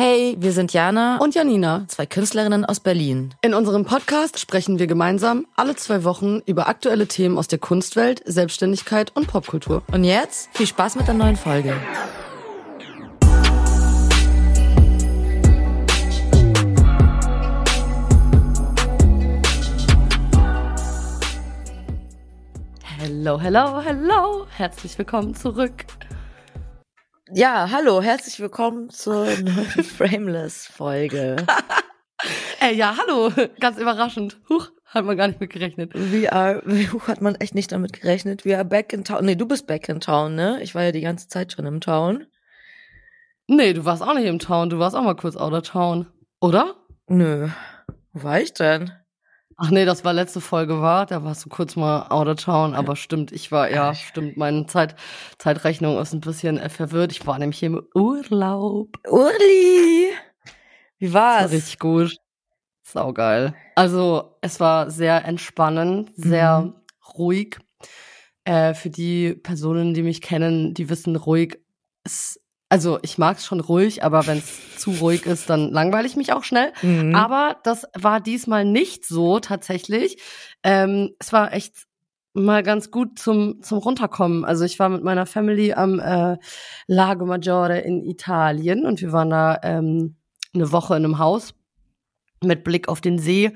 Hey, wir sind Jana und Janina, zwei Künstlerinnen aus Berlin. In unserem Podcast sprechen wir gemeinsam alle zwei Wochen über aktuelle Themen aus der Kunstwelt, Selbstständigkeit und Popkultur. Und jetzt viel Spaß mit der neuen Folge. Hello, hello, hello. Herzlich willkommen zurück. Ja, hallo, herzlich willkommen zur neuen Frameless-Folge. Ey, ja, hallo, ganz überraschend. Huch, hat man gar nicht mit gerechnet. We are, huch, hat man echt nicht damit gerechnet. We are back in town. Nee, du bist back in town, ne? Ich war ja die ganze Zeit schon im Town. Nee, du warst auch nicht im Town, du warst auch mal kurz out of town. Oder? Nö. Wo war ich denn? Ach nee, das war letzte Folge war, da warst du kurz mal out of town, aber stimmt, ich war, ja, stimmt, meine Zeit, Zeitrechnung ist ein bisschen äh, verwirrt. Ich war nämlich hier im Urlaub. Urli! Wie war's? Das war richtig gut. Saugeil. Also, es war sehr entspannend, sehr mhm. ruhig. Äh, für die Personen, die mich kennen, die wissen, ruhig ist also ich mag es schon ruhig, aber wenn es zu ruhig ist, dann langweile ich mich auch schnell. Mhm. Aber das war diesmal nicht so tatsächlich. Ähm, es war echt mal ganz gut zum zum runterkommen. Also ich war mit meiner Family am äh, Lago Maggiore in Italien und wir waren da ähm, eine Woche in einem Haus mit Blick auf den See.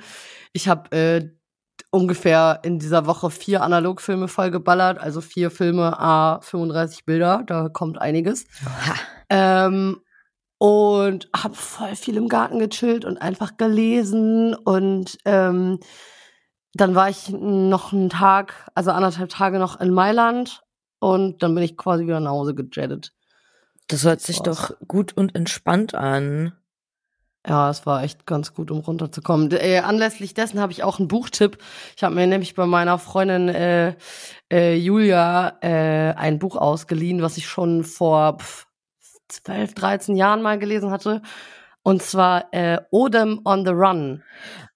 Ich habe äh, ungefähr in dieser Woche vier Analogfilme vollgeballert, also vier Filme, a 35 Bilder, da kommt einiges. Ähm, und habe voll viel im Garten gechillt und einfach gelesen und ähm, dann war ich noch einen Tag, also anderthalb Tage noch in Mailand und dann bin ich quasi wieder nach Hause gejettet. Das hört sich doch gut und entspannt an. Ja, es war echt ganz gut, um runterzukommen. Äh, anlässlich dessen habe ich auch einen Buchtipp. Ich habe mir nämlich bei meiner Freundin äh, äh, Julia äh, ein Buch ausgeliehen, was ich schon vor pff, 12, 13 Jahren mal gelesen hatte. Und zwar äh, Odem on the Run.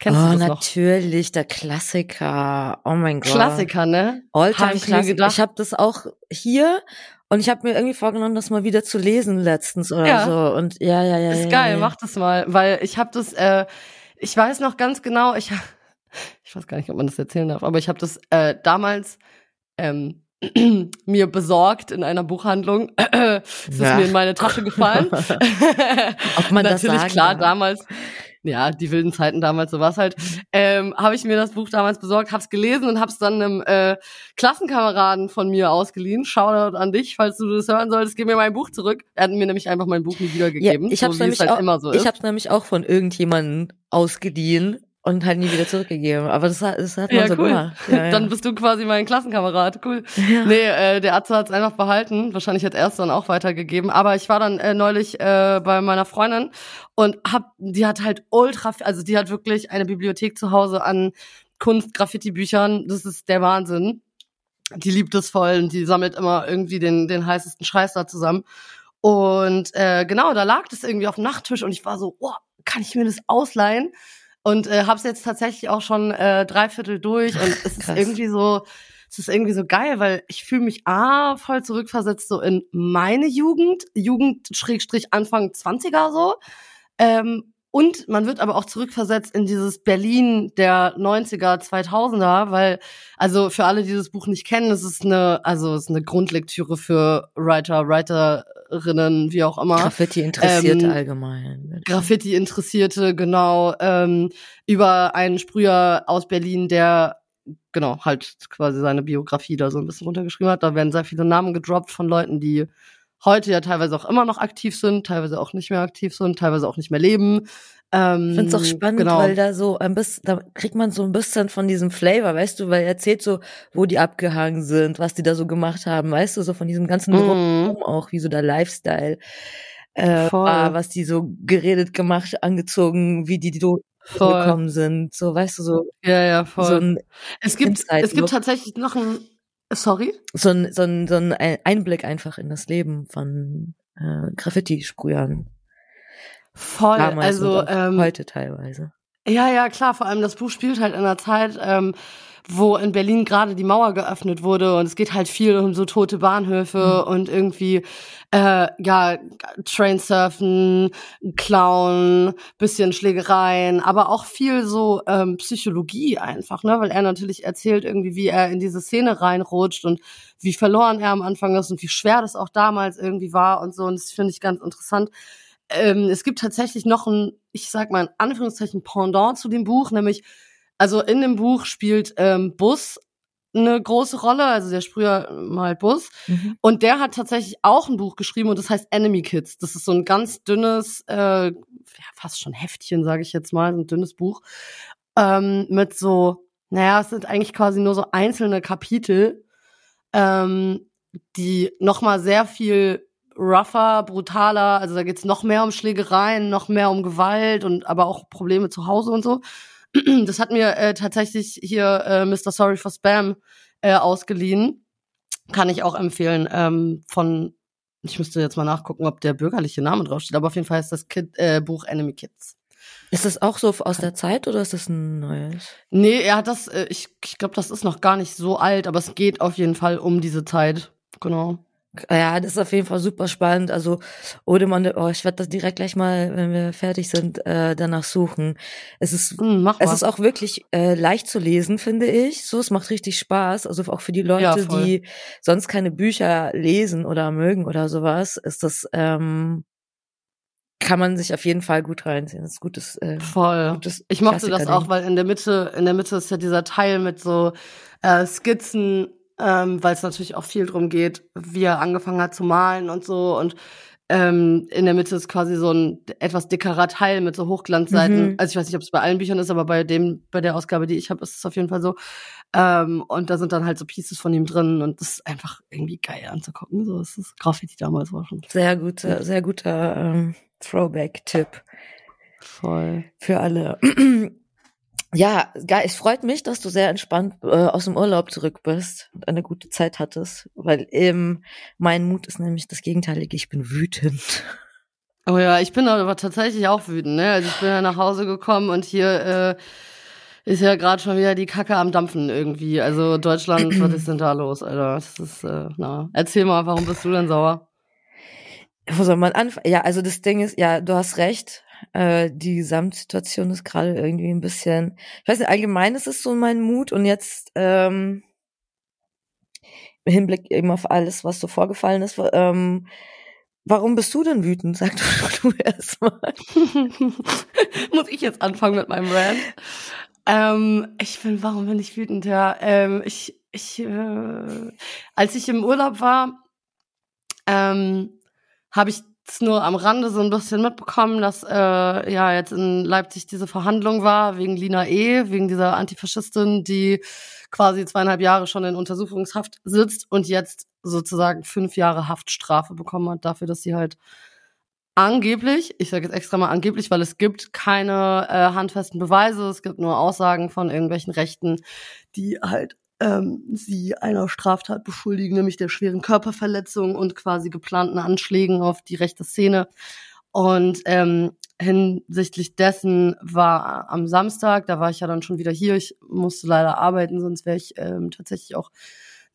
Kennst oh, du das natürlich, noch? der Klassiker. Oh mein Gott. Klassiker, ne? Alltime Klassiker. Ich habe das auch hier und ich habe mir irgendwie vorgenommen, das mal wieder zu lesen letztens oder ja. so. Und ja, ja, ja. Ist ja, geil, ja. mach das mal, weil ich habe das. Äh, ich weiß noch ganz genau. Ich ich weiß gar nicht, ob man das erzählen darf, aber ich habe das äh, damals ähm, mir besorgt in einer Buchhandlung. es ist mir in meine Tasche gefallen. ob man das Natürlich sagen klar, damals ja, die wilden Zeiten damals, so war's halt, ähm, habe ich mir das Buch damals besorgt, hab's gelesen und hab's dann einem äh, Klassenkameraden von mir ausgeliehen. Shoutout an dich, falls du das hören solltest, gib mir mein Buch zurück. Er hat mir nämlich einfach mein Buch nie wiedergegeben. Ja, ich hab's so, nämlich halt auch, so ich hab's nämlich auch von irgendjemandem ausgeliehen und halt nie wieder zurückgegeben. Aber das, das hat man ja, so cool. gemacht. Ja, ja. Dann bist du quasi mein Klassenkamerad. Cool. Ja. Nee, äh, der Arzt hat es einfach behalten. Wahrscheinlich hat er es dann auch weitergegeben. Aber ich war dann äh, neulich äh, bei meiner Freundin und hab, die hat halt ultra, also die hat wirklich eine Bibliothek zu Hause an Kunst, Graffiti-Büchern. Das ist der Wahnsinn. Die liebt es voll und die sammelt immer irgendwie den, den heißesten Scheiß da zusammen. Und äh, genau, da lag das irgendwie auf dem Nachttisch und ich war so, oh, kann ich mir das ausleihen? Und äh, habe es jetzt tatsächlich auch schon äh, dreiviertel durch und es ist irgendwie so, es ist irgendwie so geil, weil ich fühle mich a voll zurückversetzt so in meine Jugend, Jugend Schrägstrich Anfang 20er so. Ähm, und man wird aber auch zurückversetzt in dieses Berlin der 90er, 2000er, weil, also für alle, die das Buch nicht kennen, es ist eine, also es ist eine Grundlektüre für Writer, Writerinnen, wie auch immer. Graffiti-Interessierte ähm, allgemein. Graffiti-Interessierte, genau, ähm, über einen Sprüher aus Berlin, der genau, halt quasi seine Biografie da so ein bisschen runtergeschrieben hat. Da werden sehr viele Namen gedroppt von Leuten, die heute ja teilweise auch immer noch aktiv sind, teilweise auch nicht mehr aktiv sind, teilweise auch nicht mehr leben. Ähm, ich finde es auch spannend, genau. weil da so ein bisschen, da kriegt man so ein bisschen von diesem Flavor, weißt du, weil er erzählt so, wo die abgehangen sind, was die da so gemacht haben, weißt du, so von diesem ganzen mm. auch, wie so der Lifestyle äh, war, was die so geredet, gemacht, angezogen, wie die, so gekommen sind, so, weißt du, so. Ja, ja, voll. So es gibt, es gibt tatsächlich noch ein, Sorry? So ein, so ein, so ein Einblick einfach in das Leben von äh, Graffiti-Sprühern. Voll, Damals also ähm, heute teilweise. Ja, ja, klar, vor allem das Buch spielt halt in einer Zeit, ähm, wo in Berlin gerade die Mauer geöffnet wurde und es geht halt viel um so tote Bahnhöfe mhm. und irgendwie äh, ja Trainsurfen, Clown, bisschen Schlägereien, aber auch viel so ähm, Psychologie einfach, ne, weil er natürlich erzählt irgendwie, wie er in diese Szene reinrutscht und wie verloren er am Anfang ist und wie schwer das auch damals irgendwie war und so und das finde ich ganz interessant. Ähm, es gibt tatsächlich noch ein, ich sag mal in Anführungszeichen Pendant zu dem Buch, nämlich also in dem Buch spielt ähm, Bus eine große Rolle, also der früher mal Bus. Mhm. Und der hat tatsächlich auch ein Buch geschrieben und das heißt Enemy Kids. Das ist so ein ganz dünnes, äh, ja, fast schon Heftchen, sage ich jetzt mal, ein dünnes Buch. Ähm, mit so, naja, es sind eigentlich quasi nur so einzelne Kapitel, ähm, die nochmal sehr viel rougher, brutaler, also da geht's noch mehr um Schlägereien, noch mehr um Gewalt und aber auch Probleme zu Hause und so. Das hat mir äh, tatsächlich hier äh, Mr. Sorry for Spam äh, ausgeliehen. Kann ich auch empfehlen. Ähm, von, ich müsste jetzt mal nachgucken, ob der bürgerliche Name draufsteht, aber auf jeden Fall ist das Kid, äh, Buch Enemy Kids. Ist das auch so aus der Zeit oder ist das ein neues? Nee, er hat das, äh, ich, ich glaube, das ist noch gar nicht so alt, aber es geht auf jeden Fall um diese Zeit. Genau. Ja, das ist auf jeden Fall super spannend. Also Odemann, oh, ich werde das direkt gleich mal, wenn wir fertig sind, äh, danach suchen. Es ist, mm, es ist auch wirklich äh, leicht zu lesen, finde ich. So, es macht richtig Spaß. Also auch für die Leute, ja, die sonst keine Bücher lesen oder mögen oder sowas, ist das ähm, kann man sich auf jeden Fall gut reinziehen. Das ist gutes. Äh, Voll. Gutes ich mochte das auch, weil in der Mitte, in der Mitte ist ja dieser Teil mit so äh, Skizzen ähm, weil es natürlich auch viel drum geht, wie er angefangen hat zu malen und so. Und ähm, in der Mitte ist quasi so ein etwas dickerer Teil mit so Hochglanzseiten. Mhm. Also ich weiß nicht, ob es bei allen Büchern ist, aber bei dem, bei der Ausgabe, die ich habe, ist es auf jeden Fall so. Ähm, und da sind dann halt so Pieces von ihm drin und das ist einfach irgendwie geil anzugucken. So ist das Graffiti damals war schon. Sehr guter, sehr guter ähm, Throwback-Tipp. Voll. Für alle. Ja, geil. Es freut mich, dass du sehr entspannt äh, aus dem Urlaub zurück bist und eine gute Zeit hattest, weil ähm, mein Mut ist nämlich das Gegenteilige. Ich bin wütend. Oh ja, ich bin aber tatsächlich auch wütend. Ne? Also ich bin ja nach Hause gekommen und hier äh, ist ja gerade schon wieder die Kacke am Dampfen irgendwie. Also Deutschland, was ist denn da los, Alter? Das ist, äh, na. Erzähl mal, warum bist du denn sauer? Wo soll man anfangen? Ja, also das Ding ist, ja, du hast recht. Äh, die Gesamtsituation ist gerade irgendwie ein bisschen, ich weiß nicht, allgemein ist es so mein Mut und jetzt ähm, im Hinblick eben auf alles, was so vorgefallen ist, ähm, warum bist du denn wütend? Sag du, du erst mal. Muss ich jetzt anfangen mit meinem Rant? Ähm, ich bin, warum bin ich wütend? Ja, ähm, ich, ich, äh, als ich im Urlaub war, ähm, habe ich nur am Rande so ein bisschen mitbekommen, dass äh, ja jetzt in Leipzig diese Verhandlung war wegen Lina E., wegen dieser Antifaschistin, die quasi zweieinhalb Jahre schon in Untersuchungshaft sitzt und jetzt sozusagen fünf Jahre Haftstrafe bekommen hat dafür, dass sie halt angeblich, ich sage jetzt extra mal angeblich, weil es gibt keine äh, handfesten Beweise, es gibt nur Aussagen von irgendwelchen Rechten, die halt ähm, sie einer Straftat beschuldigen, nämlich der schweren Körperverletzung und quasi geplanten Anschlägen auf die rechte Szene. Und ähm, hinsichtlich dessen war am Samstag, da war ich ja dann schon wieder hier, ich musste leider arbeiten, sonst wäre ich ähm, tatsächlich auch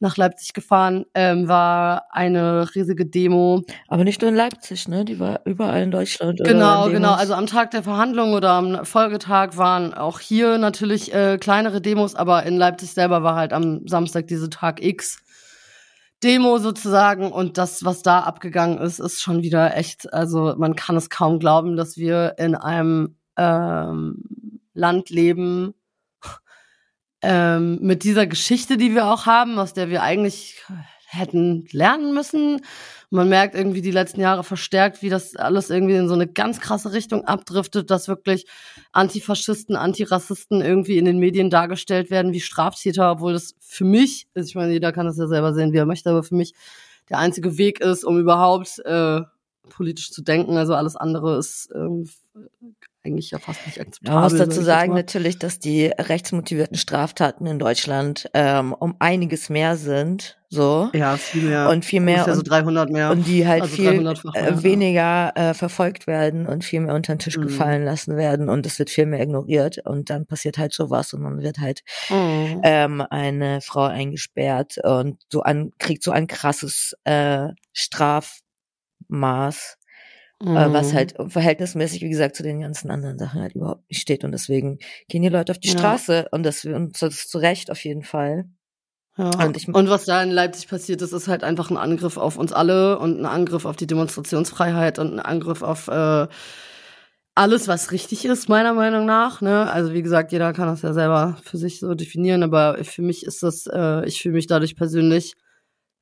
nach Leipzig gefahren, ähm, war eine riesige Demo. Aber nicht nur in Leipzig, ne? Die war überall in Deutschland. Genau, genau. Also am Tag der Verhandlung oder am Folgetag waren auch hier natürlich äh, kleinere Demos, aber in Leipzig selber war halt am Samstag diese Tag X. Demo sozusagen und das, was da abgegangen ist, ist schon wieder echt, also man kann es kaum glauben, dass wir in einem ähm, Land leben, ähm, mit dieser Geschichte, die wir auch haben, aus der wir eigentlich hätten lernen müssen. Man merkt irgendwie die letzten Jahre verstärkt, wie das alles irgendwie in so eine ganz krasse Richtung abdriftet, dass wirklich Antifaschisten, Antirassisten irgendwie in den Medien dargestellt werden wie Straftäter, obwohl das für mich, also ich meine, jeder kann das ja selber sehen, wie er möchte, aber für mich der einzige Weg ist, um überhaupt äh, politisch zu denken. Also alles andere ist ähm, eigentlich ja fast nicht akzeptabel. Man muss dazu sagen natürlich, dass die rechtsmotivierten Straftaten in Deutschland ähm, um einiges mehr sind. So. Ja, viel mehr. Und viel mehr. Ja so 300 mehr. Und die halt also viel äh, weniger äh, verfolgt werden und viel mehr unter den Tisch mhm. gefallen lassen werden und es wird viel mehr ignoriert und dann passiert halt sowas und dann wird halt mhm. ähm, eine Frau eingesperrt und so an kriegt so ein krasses äh, Strafmaß Mhm. Äh, was halt verhältnismäßig, wie gesagt, zu den ganzen anderen Sachen halt überhaupt nicht steht. Und deswegen gehen die Leute auf die ja. Straße und das, und das ist zu Recht auf jeden Fall. Ja. Und, ich, und was da in Leipzig passiert ist, ist halt einfach ein Angriff auf uns alle und ein Angriff auf die Demonstrationsfreiheit und ein Angriff auf äh, alles, was richtig ist, meiner Meinung nach. Ne? Also wie gesagt, jeder kann das ja selber für sich so definieren, aber für mich ist das, äh, ich fühle mich dadurch persönlich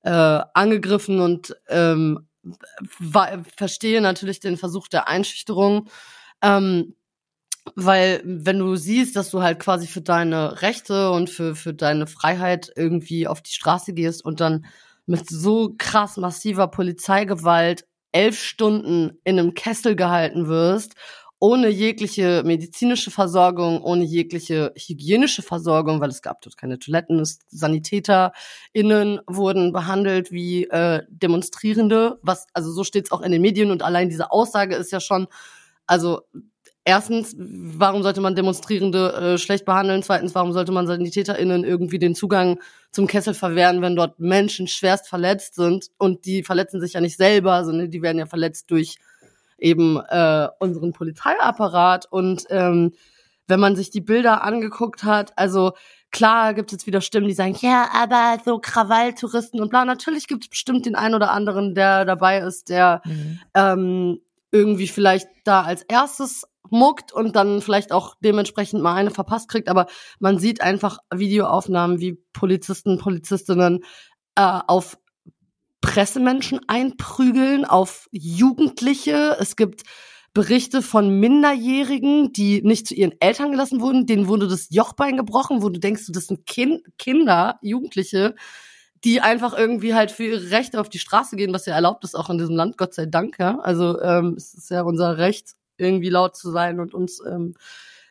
äh, angegriffen und ähm, verstehe natürlich den Versuch der Einschüchterung. Ähm, weil wenn du siehst, dass du halt quasi für deine Rechte und für, für deine Freiheit irgendwie auf die Straße gehst und dann mit so krass massiver Polizeigewalt elf Stunden in einem Kessel gehalten wirst ohne jegliche medizinische Versorgung, ohne jegliche hygienische Versorgung, weil es gab dort keine Toiletten. SanitäterInnen wurden behandelt wie äh, Demonstrierende, was, also so steht's auch in den Medien und allein diese Aussage ist ja schon, also erstens, warum sollte man Demonstrierende äh, schlecht behandeln? Zweitens, warum sollte man SanitäterInnen irgendwie den Zugang zum Kessel verwehren, wenn dort Menschen schwerst verletzt sind und die verletzen sich ja nicht selber, sondern die werden ja verletzt durch eben äh, unseren Polizeiapparat. Und ähm, wenn man sich die Bilder angeguckt hat, also klar gibt es jetzt wieder Stimmen, die sagen, ja, aber so Krawalltouristen und bla. Natürlich gibt es bestimmt den einen oder anderen, der dabei ist, der mhm. ähm, irgendwie vielleicht da als erstes muckt und dann vielleicht auch dementsprechend mal eine verpasst kriegt. Aber man sieht einfach Videoaufnahmen, wie Polizisten, Polizistinnen äh, auf Pressemenschen einprügeln, auf Jugendliche. Es gibt Berichte von Minderjährigen, die nicht zu ihren Eltern gelassen wurden, denen wurde das Jochbein gebrochen, wo du denkst, das sind kind, Kinder, Jugendliche, die einfach irgendwie halt für ihre Rechte auf die Straße gehen, was ja erlaubt ist auch in diesem Land, Gott sei Dank, ja. Also ähm, es ist ja unser Recht, irgendwie laut zu sein und uns ähm,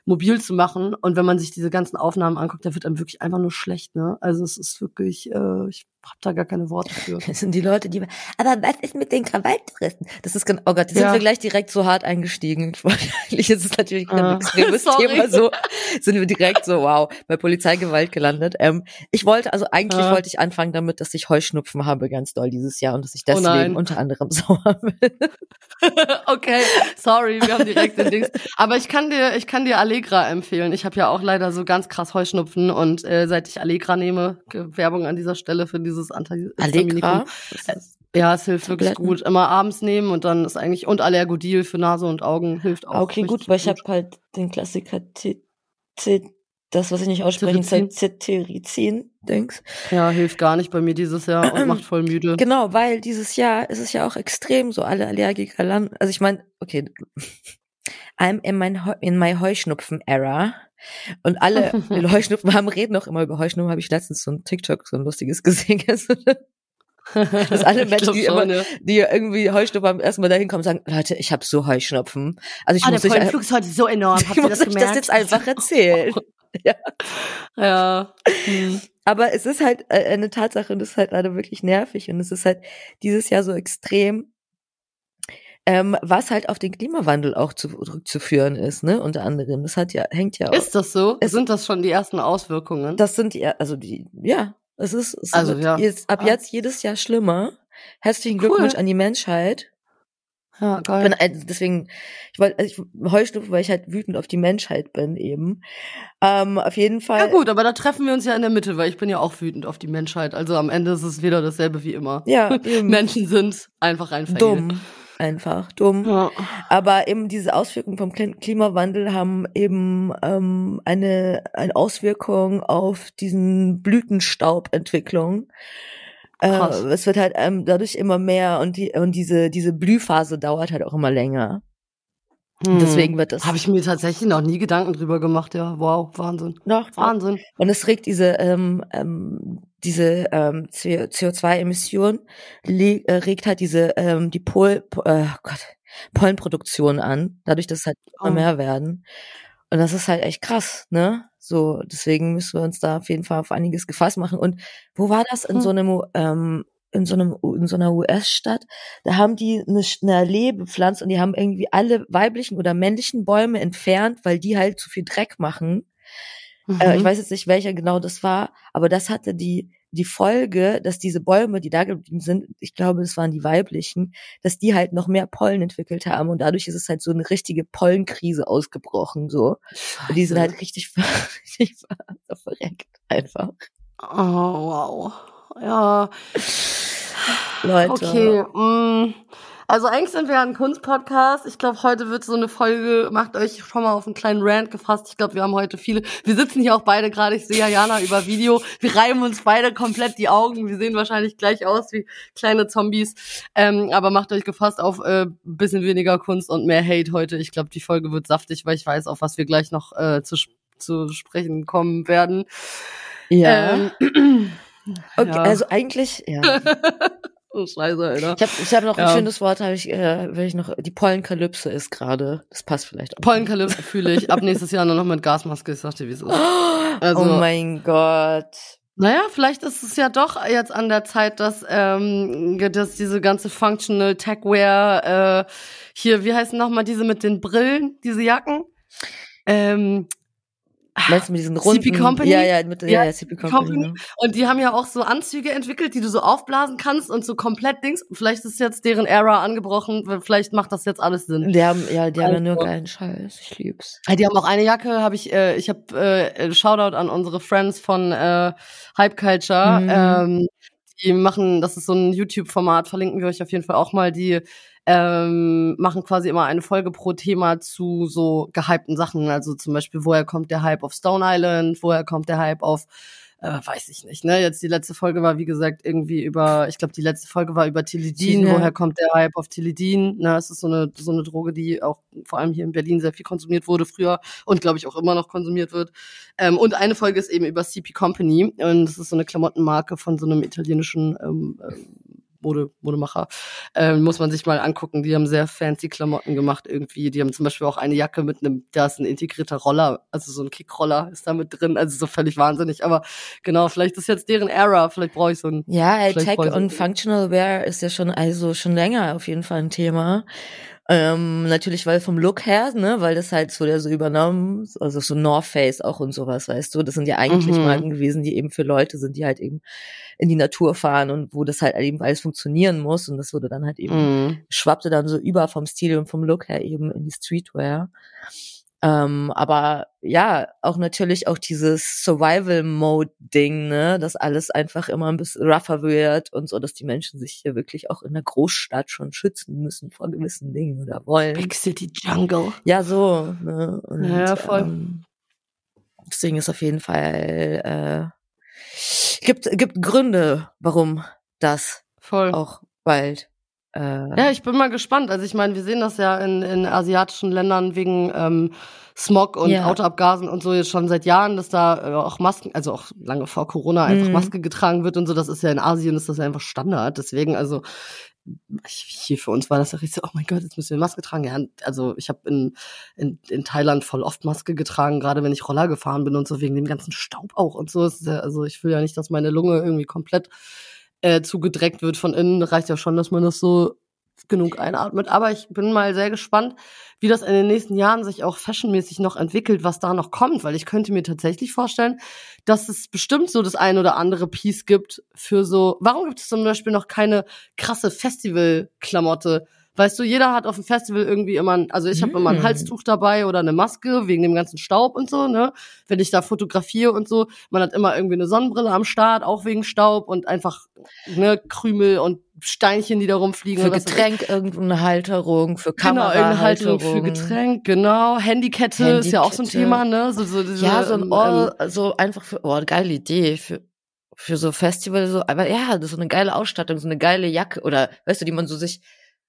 mobil zu machen. Und wenn man sich diese ganzen Aufnahmen anguckt, da wird einem wirklich einfach nur schlecht, ne? Also es ist wirklich, äh, ich hab da gar keine Worte für. Das sind die Leute, die. Aber was ist mit den Krawalltouristen? Das ist genau. Oh Gott, jetzt ja. sind wir gleich direkt so hart eingestiegen. Eigentlich ist es natürlich ein ah. extremes Thema. So sind wir direkt so, wow, bei Polizeigewalt gelandet. Ähm, ich wollte, also eigentlich ah. wollte ich anfangen damit, dass ich Heuschnupfen habe ganz doll dieses Jahr und dass ich oh deswegen oh unter anderem sauer bin. okay, sorry, wir haben direkt den Dings. Aber ich kann dir, ich kann dir Allegra empfehlen. Ich habe ja auch leider so ganz krass Heuschnupfen und äh, seit ich Allegra nehme, Werbung an dieser Stelle für diese dieses Antihistaminikum. Ja, es hilft wirklich gut. Immer abends nehmen und dann ist eigentlich, und Allergodil für Nase und Augen hilft auch. Okay, gut, weil ich habe halt den Klassiker T, T, das, was ich nicht aussprechen soll, Cetirizin, denkst. Ja, hilft gar nicht bei mir dieses Jahr und macht voll müde. Genau, weil dieses Jahr ist es ja auch extrem so, alle Allergiker landen. Also ich meine, okay, I'm in, mein, in my Heuschnupfen-Era. Und alle die Heuschnupfen haben, reden auch immer über Heuschnupfen, habe ich letztens so ein TikTok, so ein lustiges gesehen. Dass alle Menschen, die, immer, die irgendwie Heuschnupfen haben, erstmal dahin kommen und sagen, Leute, ich habe so Heuschnupfen. Also ich ah, muss der Pollenflug ist heute so enorm. Habt ich muss euch das jetzt einfach erzählen. ja. ja. Hm. Aber es ist halt äh, eine Tatsache und es ist halt gerade wirklich nervig und es ist halt dieses Jahr so extrem ähm, was halt auf den Klimawandel auch zurückzuführen ist, ne, unter anderem. Das hat ja, hängt ja auch. Ist das so? Es, sind das schon die ersten Auswirkungen? Das sind ja, also die, ja, es ist, es also, ja. jetzt, ab ah. jetzt jedes Jahr schlimmer. Herzlichen Glückwunsch cool. an die Menschheit. Ja, geil. Bin, also deswegen, ich wollte, also ich Heuschnupfen, weil ich halt wütend auf die Menschheit bin eben. Ähm, auf jeden Fall. Ja gut, aber da treffen wir uns ja in der Mitte, weil ich bin ja auch wütend auf die Menschheit. Also am Ende ist es wieder dasselbe wie immer. Ja. Menschen sind einfach ein Fail. Dumm einfach dumm. Ja. Aber eben diese Auswirkungen vom Klimawandel haben eben ähm, eine, eine Auswirkung auf diesen Blütenstaubentwicklung. Äh, es wird halt ähm, dadurch immer mehr und die und diese diese Blühphase dauert halt auch immer länger. Hm. Deswegen wird das. Habe ich mir tatsächlich noch nie Gedanken drüber gemacht, ja. Wow, Wahnsinn. Doch, Wahnsinn. Und es regt diese, ähm, ähm, diese ähm, CO2-Emission, äh, regt halt diese, ähm, die Pol, äh, oh Gott, Pollenproduktion an, dadurch, dass es halt immer oh. mehr werden. Und das ist halt echt krass, ne? So, deswegen müssen wir uns da auf jeden Fall auf einiges gefasst machen. Und wo war das? In hm. so einem, ähm, in so einem, in so einer US-Stadt, da haben die eine, eine Allee bepflanzt und die haben irgendwie alle weiblichen oder männlichen Bäume entfernt, weil die halt zu viel Dreck machen. Mhm. Äh, ich mhm. weiß jetzt nicht, welcher genau das war, aber das hatte die, die Folge, dass diese Bäume, die da geblieben sind, ich glaube, es waren die weiblichen, dass die halt noch mehr Pollen entwickelt haben und dadurch ist es halt so eine richtige Pollenkrise ausgebrochen, so. Und die sind halt richtig, richtig verreckt, einfach. Oh, wow. Ja. Leute. Okay. Mm. Also eigentlich sind wir ja ein Kunstpodcast. Ich glaube, heute wird so eine Folge, macht euch schon mal auf einen kleinen Rant gefasst. Ich glaube, wir haben heute viele. Wir sitzen hier auch beide gerade, ich sehe ja Jana über Video. Wir reiben uns beide komplett die Augen. Wir sehen wahrscheinlich gleich aus wie kleine Zombies. Ähm, aber macht euch gefasst auf äh, bisschen weniger Kunst und mehr Hate heute. Ich glaube, die Folge wird saftig, weil ich weiß, auf was wir gleich noch äh, zu, zu sprechen kommen werden. Ja. Ähm, okay, ja. also eigentlich, ja. Oh, scheiße, Alter. Ich habe ich hab noch ja. ein schönes Wort, habe ich, äh, will ich noch, die Pollenkalypse ist gerade. Das passt vielleicht auch. Pollenkalypse fühle ich. Ab nächstes Jahr nur noch mit Gasmaske, ich sagte, wie es ist. Also, oh mein Gott. Naja, vielleicht ist es ja doch jetzt an der Zeit, dass, ähm, dass diese ganze Functional Techwear, äh, hier, wie heißen nochmal diese mit den Brillen, diese Jacken? Ähm, Meinst du mit diesen runden? CP Company? Ja, ja, mit, ja, ja, CP Company. Company. Ne? Und die haben ja auch so Anzüge entwickelt, die du so aufblasen kannst und so komplett Dings. Vielleicht ist jetzt deren Era angebrochen, vielleicht macht das jetzt alles Sinn. Die haben, ja, die haben ja nur also geilen Scheiß. Ich lieb's. Die haben auch eine Jacke, habe ich, äh, ich habe äh, Shoutout an unsere Friends von äh, Hype Culture. Mhm. Ähm, die machen, das ist so ein YouTube-Format, verlinken wir euch auf jeden Fall auch mal, die ähm, machen quasi immer eine Folge pro Thema zu so gehypten Sachen. Also zum Beispiel, woher kommt der Hype auf Stone Island, woher kommt der Hype auf äh, weiß ich nicht, ne? Jetzt die letzte Folge war, wie gesagt, irgendwie über, ich glaube, die letzte Folge war über Tilidin. Ja. Woher kommt der Hype auf Tilidin? Ne, es ist so eine, so eine Droge, die auch vor allem hier in Berlin sehr viel konsumiert wurde früher und glaube ich auch immer noch konsumiert wird. Ähm, und eine Folge ist eben über CP Company und das ist so eine Klamottenmarke von so einem italienischen ähm, ähm Mode, Modemacher, ähm, muss man sich mal angucken. Die haben sehr fancy Klamotten gemacht irgendwie. Die haben zum Beispiel auch eine Jacke mit einem, da ist ein integrierter Roller, also so ein Kickroller ist da mit drin, also so völlig wahnsinnig. Aber genau, vielleicht ist jetzt deren Era, vielleicht brauche ich so ein. Ja, Tech und Functional Wear ist ja schon, also schon länger auf jeden Fall ein Thema. Ähm, natürlich, weil vom Look her, ne, weil das halt so der so übernommen, also so North Face auch und sowas, weißt du, das sind ja eigentlich mhm. Marken gewesen, die eben für Leute sind, die halt eben in die Natur fahren und wo das halt eben alles funktionieren muss und das wurde dann halt eben, mhm. schwappte dann so über vom Stil und vom Look her eben in die Streetwear. Ähm, aber ja, auch natürlich auch dieses Survival-Mode-Ding, ne, dass alles einfach immer ein bisschen rougher wird und so, dass die Menschen sich hier wirklich auch in der Großstadt schon schützen müssen vor gewissen Dingen oder wollen. Big City Jungle. Ja, so. Ne? Und, ja, voll. Ähm, deswegen ist auf jeden Fall äh, gibt gibt Gründe, warum das voll auch bald ja, ich bin mal gespannt. Also ich meine, wir sehen das ja in, in asiatischen Ländern wegen ähm, Smog und ja. Autoabgasen und so jetzt schon seit Jahren, dass da äh, auch Masken, also auch lange vor Corona einfach mhm. Maske getragen wird und so. Das ist ja in Asien ist das ja einfach Standard. Deswegen, also hier für uns war das ja richtig so, oh mein Gott, jetzt müssen wir Maske tragen. Ja, also ich habe in, in, in Thailand voll oft Maske getragen, gerade wenn ich Roller gefahren bin und so, wegen dem ganzen Staub auch und so. Ja, also ich will ja nicht, dass meine Lunge irgendwie komplett äh, zugedreckt wird von innen. Reicht ja schon, dass man das so genug einatmet. Aber ich bin mal sehr gespannt, wie das in den nächsten Jahren sich auch fashionmäßig noch entwickelt, was da noch kommt, weil ich könnte mir tatsächlich vorstellen, dass es bestimmt so das ein oder andere Piece gibt für so, warum gibt es zum Beispiel noch keine krasse Festival-Klamotte, Weißt du, jeder hat auf dem Festival irgendwie immer, ein, also ich habe immer ein hm. Halstuch dabei oder eine Maske wegen dem ganzen Staub und so, ne? Wenn ich da fotografiere und so, man hat immer irgendwie eine Sonnenbrille am Start, auch wegen Staub und einfach ne Krümel und Steinchen, die da rumfliegen. Für Getränk irgendeine Halterung, für Kamera. Genau, irgendeine Halterung für Getränk, genau. Handykette, Handykette ist ja auch so ein Thema, ne? So, so diese, ja, so ein All, ähm, so einfach für, oh, geile Idee für für so Festival so, aber ja, das ist so eine geile Ausstattung, so eine geile Jacke oder weißt du, die man so sich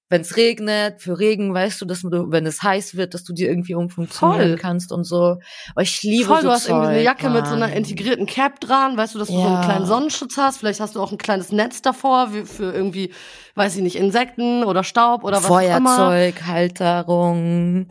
wenn es regnet, für Regen, weißt du, dass du, wenn es heiß wird, dass du dir irgendwie umfunktionieren Voll. kannst und so. Aber ich liebe Voll, so du hast Zeug, irgendwie eine Jacke Mann. mit so einer integrierten Cap dran, weißt du, dass du ja. so einen kleinen Sonnenschutz hast. Vielleicht hast du auch ein kleines Netz davor für irgendwie, weiß ich nicht, Insekten oder Staub oder was Feuerzeug, auch immer. Feuerzeug, Halterung.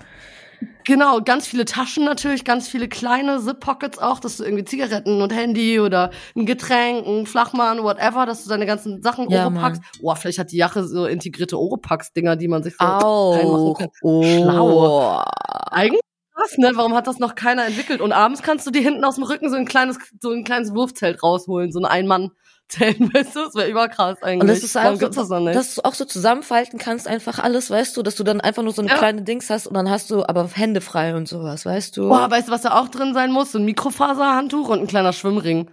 Genau, ganz viele Taschen natürlich, ganz viele kleine Zip-Pockets auch, dass du irgendwie Zigaretten und Handy oder ein Getränk, ein Flachmann, whatever, dass du deine ganzen Sachen ja, Oropax. Boah, vielleicht hat die Jacke so integrierte Oropax-Dinger, die man sich so auch. reinmachen kann. Oh. Schlau. Eigentlich krass, ne? Warum hat das noch keiner entwickelt? Und abends kannst du dir hinten aus dem Rücken so ein kleines, so ein kleines Wurfzelt rausholen, so ein Ein-Mann zählen, weißt du? Das wäre überkrass eigentlich. Und das ist einfach, so, das dass du auch so zusammenfalten kannst, einfach alles, weißt du, dass du dann einfach nur so eine ja. kleine Dings hast und dann hast du aber Hände frei und sowas, weißt du? Boah, weißt du, was da auch drin sein muss? So ein Mikrofaserhandtuch und ein kleiner Schwimmring.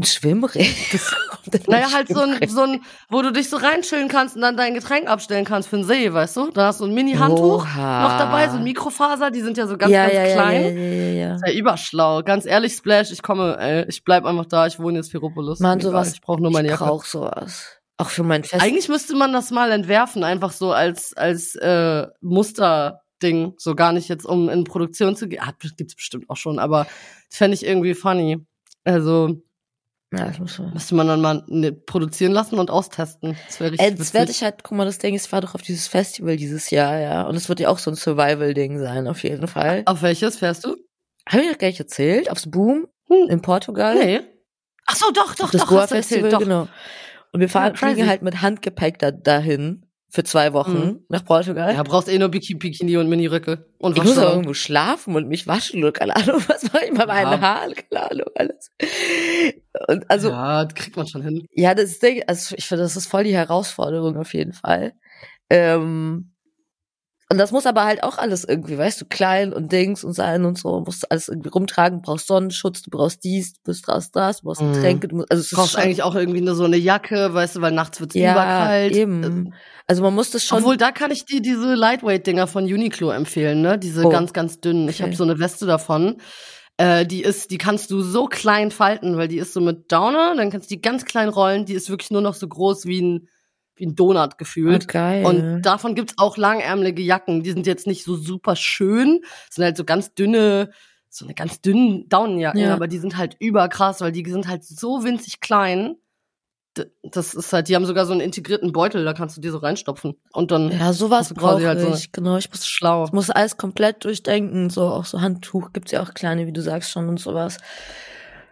Ein Schwimmring? naja, halt so ein, so ein, wo du dich so reinchillen kannst und dann dein Getränk abstellen kannst für einen See, weißt du? Da hast du ein Mini-Handtuch noch dabei, so ein Mikrofaser, die sind ja so ganz, ja, ganz ja, klein. Ja, ja, ja, ja. Ist ja überschlau. Ganz ehrlich, Splash, ich komme, ey, ich bleib einfach da, ich wohne jetzt Ferropolis. Mann, sowas. Ich brauche nur meine Jacke. Ich brauch sowas. Auch für mein Fest. Eigentlich müsste man das mal entwerfen, einfach so als, als äh, Musterding. So gar nicht jetzt, um in Produktion zu gehen. Ah, gibt's bestimmt auch schon, aber das fände ich irgendwie funny. Also, ja, das muss man. Müsste man dann mal ne, produzieren lassen und austesten. Das wäre richtig. Jetzt werde ich halt, guck mal, das Ding ist, ich war doch auf dieses Festival dieses Jahr, ja. Und es wird ja auch so ein Survival-Ding sein, auf jeden Fall. Auf welches fährst du? Habe ich doch gar nicht erzählt. Aufs Boom hm. in Portugal. Nee. Ach so, doch, doch, auf das Goa-Festival, genau. Und wir fahren, ja, fliegen halt mit Handgepäck da, dahin für zwei Wochen mhm. nach Portugal. Ja, brauchst eh nur Bikini und Mini-Röcke. Und ich muss auch irgendwo schlafen und mich waschen oder keine Ahnung, was mache ich bei meinen ja. Haaren, keine Ahnung, alles. Und also. Ja, das kriegt man schon hin. Ja, das ist, also ich finde, das ist voll die Herausforderung auf jeden Fall. Ähm, und das muss aber halt auch alles irgendwie, weißt du, klein und Dings und sein und so, musst alles irgendwie rumtragen, du brauchst Sonnenschutz, du brauchst dies, du brauchst das, das, du brauchst mhm. Getränke, du musst, also du brauchst eigentlich auch irgendwie nur so eine Jacke, weißt du, weil nachts wird's ja, überkalt. eben. Also man muss das schon. Obwohl, da kann ich dir diese Lightweight-Dinger von Uniqlo empfehlen, ne? Diese oh. ganz, ganz dünnen. Ich habe so eine Weste davon. Äh, die ist, die kannst du so klein falten, weil die ist so mit Downer, dann kannst du die ganz klein rollen, die ist wirklich nur noch so groß wie ein wie ein Donut gefühlt. Oh, geil. Und davon gibt's auch langärmelige Jacken. Die sind jetzt nicht so super schön, sind halt so ganz dünne, so eine ganz dünnen Daunenjacken, ja. aber die sind halt überkrass, weil die sind halt so winzig klein. Das ist halt, die haben sogar so einen integrierten Beutel, da kannst du die so reinstopfen. Und dann. Ja, sowas brauche halt ich, so genau. Ich muss schlau. Ich muss alles komplett durchdenken. So, auch so Handtuch gibt's ja auch kleine, wie du sagst schon und sowas.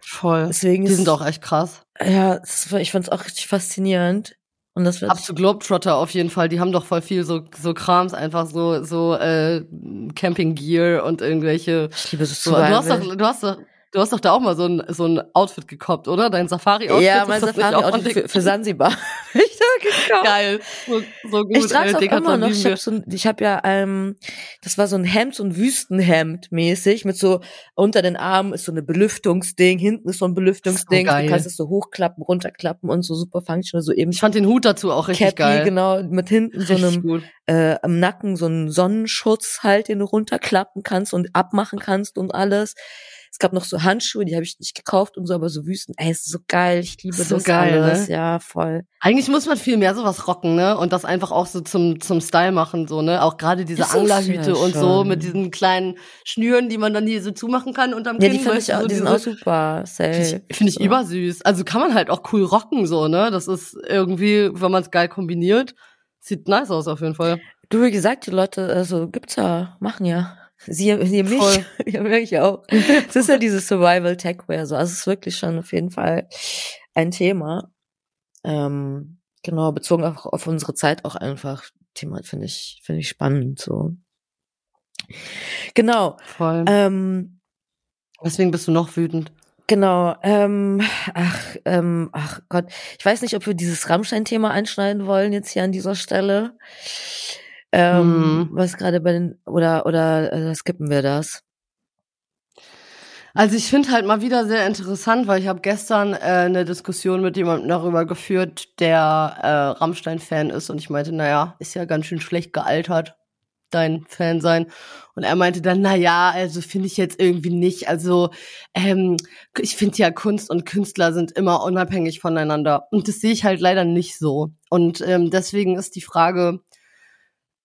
Voll. Deswegen die sind auch echt krass. Ja, ich fand's auch richtig faszinierend. Und das wird Ab zu Globetrotter auf jeden Fall. Die haben doch voll viel so so Krams, einfach so so äh, Camping Gear und irgendwelche. Ich liebe so. Du hast doch, du hast doch Du hast doch da auch mal so ein, so ein Outfit gekauft, oder? Dein Safari-Outfit? Ja, mein Safari-Outfit für, für Sansibar. ich da Geil. So, so gut. Ich trage auch immer noch. Ich habe so, ich hab ja, ähm, das war so ein Hemd, so ein Wüstenhemd mäßig, mit so unter den Armen ist so eine Belüftungsding, hinten ist so ein Belüftungsding. So du kannst es so hochklappen, runterklappen und so super functional, so eben. Ich fand den Hut dazu auch richtig Cappy, geil. genau, mit hinten so einem, äh, am Nacken so einen Sonnenschutz halt, den du runterklappen kannst und abmachen kannst und alles. Es gab noch so Handschuhe, die habe ich nicht gekauft und so, aber so Wüsten, ey, ist so geil, ich liebe so das geil, alles, ne? ja, voll. Eigentlich muss man viel mehr sowas rocken, ne? Und das einfach auch so zum zum Style machen, so, ne? Auch gerade diese Anglerhüte und so mit diesen kleinen Schnüren, die man dann hier so zumachen kann unterm ja, Kinn. Die finde ich auch, so die sind auch super, Finde ich, find ich so. übersüß. Also kann man halt auch cool rocken, so, ne? Das ist irgendwie, wenn man es geil kombiniert, sieht nice aus auf jeden Fall. Du, wie gesagt, die Leute, also gibt's ja, machen ja. Sie, sie mich, Voll. ja, wirklich auch. Es ist ja dieses Survival Techwear, so. Also es ist wirklich schon auf jeden Fall ein Thema. Ähm, genau, bezogen auch auf unsere Zeit auch einfach. Thema finde ich, finde ich spannend, so. Genau. Voll. Ähm, Deswegen bist du noch wütend. Genau, ähm, ach, ähm, ach Gott, ich weiß nicht, ob wir dieses Rammstein-Thema einschneiden wollen jetzt hier an dieser Stelle ähm, mhm. was gerade bei den oder oder äh, skippen wir das? Also ich finde halt mal wieder sehr interessant, weil ich habe gestern äh, eine Diskussion mit jemandem darüber geführt, der äh, Rammstein-Fan ist und ich meinte, naja, ist ja ganz schön schlecht gealtert, dein Fan sein. Und er meinte dann, na ja, also finde ich jetzt irgendwie nicht. Also ähm, ich finde ja Kunst und Künstler sind immer unabhängig voneinander und das sehe ich halt leider nicht so. Und ähm, deswegen ist die Frage,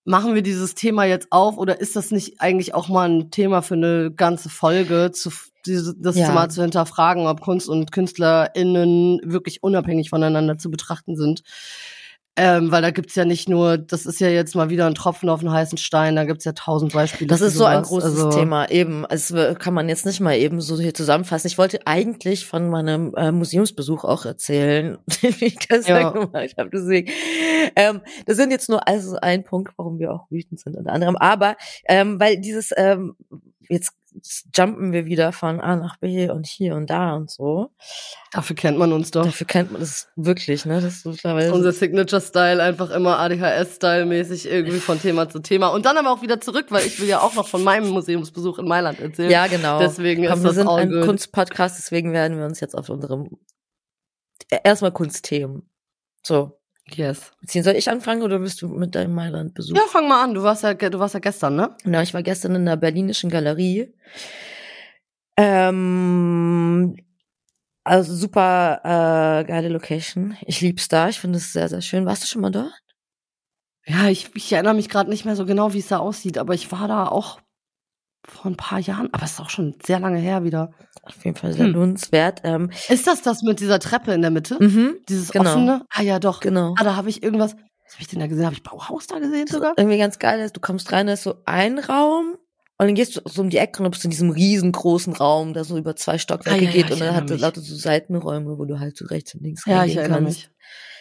machen wir dieses Thema jetzt auf oder ist das nicht eigentlich auch mal ein Thema für eine ganze Folge, zu, diese, das ja. mal zu hinterfragen, ob Kunst und KünstlerInnen wirklich unabhängig voneinander zu betrachten sind? Ähm, weil da gibt's ja nicht nur, das ist ja jetzt mal wieder ein Tropfen auf den heißen Stein, da gibt's ja tausend Beispiele. Das ist so ein großes also, Thema, eben. Also kann man jetzt nicht mal eben so hier zusammenfassen. Ich wollte eigentlich von meinem äh, Museumsbesuch auch erzählen, wie ich das ja. gemacht habe. Deswegen, ähm, das sind jetzt nur also ein Punkt, warum wir auch wütend sind unter anderem. Aber ähm, weil dieses ähm, jetzt jumpen wir wieder von A nach B und hier und da und so. Dafür kennt man uns doch. Dafür kennt man das wirklich, ne? Das ist mittlerweile unser Signature-Style, einfach immer ADHS-Style-mäßig irgendwie von Thema zu Thema. Und dann aber auch wieder zurück, weil ich will ja auch noch von meinem Museumsbesuch in Mailand erzählen. Ja, genau. Deswegen Komm, ist wir das sind ein good. Kunstpodcast, deswegen werden wir uns jetzt auf unserem erstmal Kunstthemen. So. Yes. Beziehen soll ich anfangen oder bist du mit deinem Mailand-Besuch? Ja, fang mal an. Du warst ja, du warst ja gestern, ne? Ja, ich war gestern in der Berlinischen Galerie. Ähm, also super äh, geile Location. Ich lieb's da. Ich finde es sehr, sehr schön. Warst du schon mal dort? Ja, ich, ich erinnere mich gerade nicht mehr so genau, wie es da aussieht, aber ich war da auch vor ein paar Jahren, aber es ist auch schon sehr lange her wieder. Auf jeden Fall sehr hm. lohnenswert. Ähm, ist das das mit dieser Treppe in der Mitte? Mhm, Dieses genau. offene? Ah ja, doch. Genau. Ah, da habe ich irgendwas. Was habe ich denn da gesehen? Habe ich Bauhaus da gesehen sogar? Irgendwie ganz geil ist, du kommst rein, da ist so ein Raum und dann gehst du so um die Ecke und bist in diesem riesengroßen Raum, der so über zwei Stockwerke ah, ja, geht ja, und dann hat lauter so Seitenräume, wo du halt so rechts und links ja, reingehen ich erinnere kannst. Mich.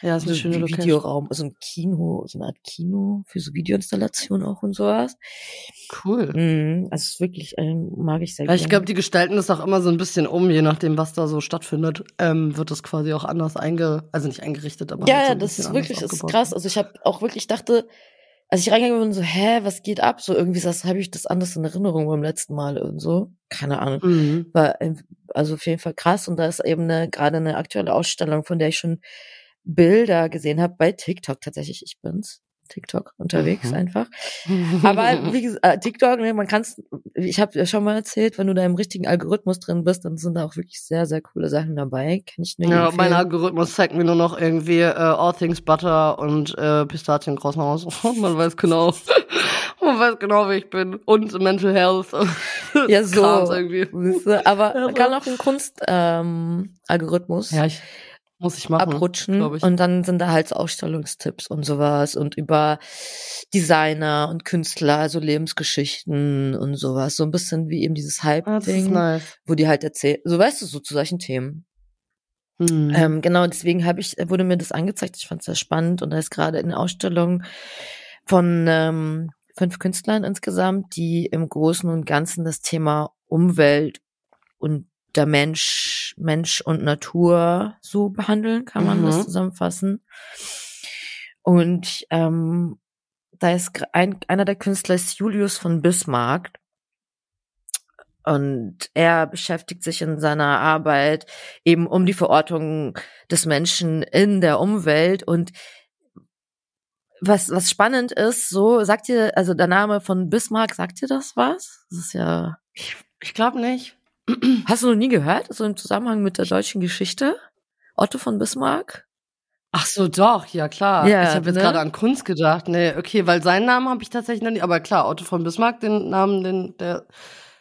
Ja, ist eine so schöne ein Location. Videoraum, so ein Kino, so eine Art Kino für so Videoinstallationen auch und sowas. Cool. Mhm, also ist wirklich, ähm, mag ich sehr gerne. ich glaube, die gestalten das auch immer so ein bisschen um, je nachdem, was da so stattfindet, ähm, wird das quasi auch anders einge, also nicht eingerichtet, aber ja, halt so ja, das ist wirklich, ist krass. Also ich habe auch wirklich dachte, als ich reingegangen bin, so, hä, was geht ab? So irgendwie, das habe ich das anders in Erinnerung beim letzten Mal und so. Keine Ahnung. Mhm. War äh, also auf jeden Fall krass und da ist eben eine, gerade eine aktuelle Ausstellung, von der ich schon Bilder gesehen habe bei TikTok tatsächlich. Ich bin's. TikTok unterwegs Mhm. einfach. Aber wie gesagt, äh, TikTok, ne, man kann's, ich habe ja schon mal erzählt, wenn du da im richtigen Algorithmus drin bist, dann sind da auch wirklich sehr, sehr coole Sachen dabei. Kann ich nur Ja, empfehlen. mein Algorithmus zeigt mir nur noch irgendwie äh, All Things Butter und äh, Pistazien Croissants. Man weiß genau, man weiß genau, wer ich bin. Und Mental Health. Ja, so. Krams irgendwie. Aber kann auch einen Kunst ähm, Algorithmus Ja, ich muss ich machen. abrutschen ich. und dann sind da halt so Ausstellungstipps und sowas und über Designer und Künstler, also Lebensgeschichten und sowas. So ein bisschen wie eben dieses Ah, Hype-Ding, nice. wo die halt erzählen, so weißt du, so zu solchen Themen. Hm. Ähm, genau, deswegen habe ich, wurde mir das angezeigt. Ich fand es sehr spannend und da ist gerade eine Ausstellung von ähm, fünf Künstlern insgesamt, die im Großen und Ganzen das Thema Umwelt und der Mensch, Mensch und Natur so behandeln, kann man Mhm. das zusammenfassen. Und ähm, da ist ein, einer der Künstler ist Julius von Bismarck. Und er beschäftigt sich in seiner Arbeit eben um die Verortung des Menschen in der Umwelt und was, was spannend ist, so sagt ihr, also der Name von Bismarck, sagt ihr das was? Das ist ja, Ich, ich glaube nicht. Hast du noch nie gehört? So im Zusammenhang mit der deutschen Geschichte? Otto von Bismarck? Ach so, doch, ja klar. Ja, ich habe jetzt ne? gerade an Kunst gedacht. Nee, okay, weil seinen Namen habe ich tatsächlich noch nicht. Aber klar, Otto von Bismarck, den Namen, den, der.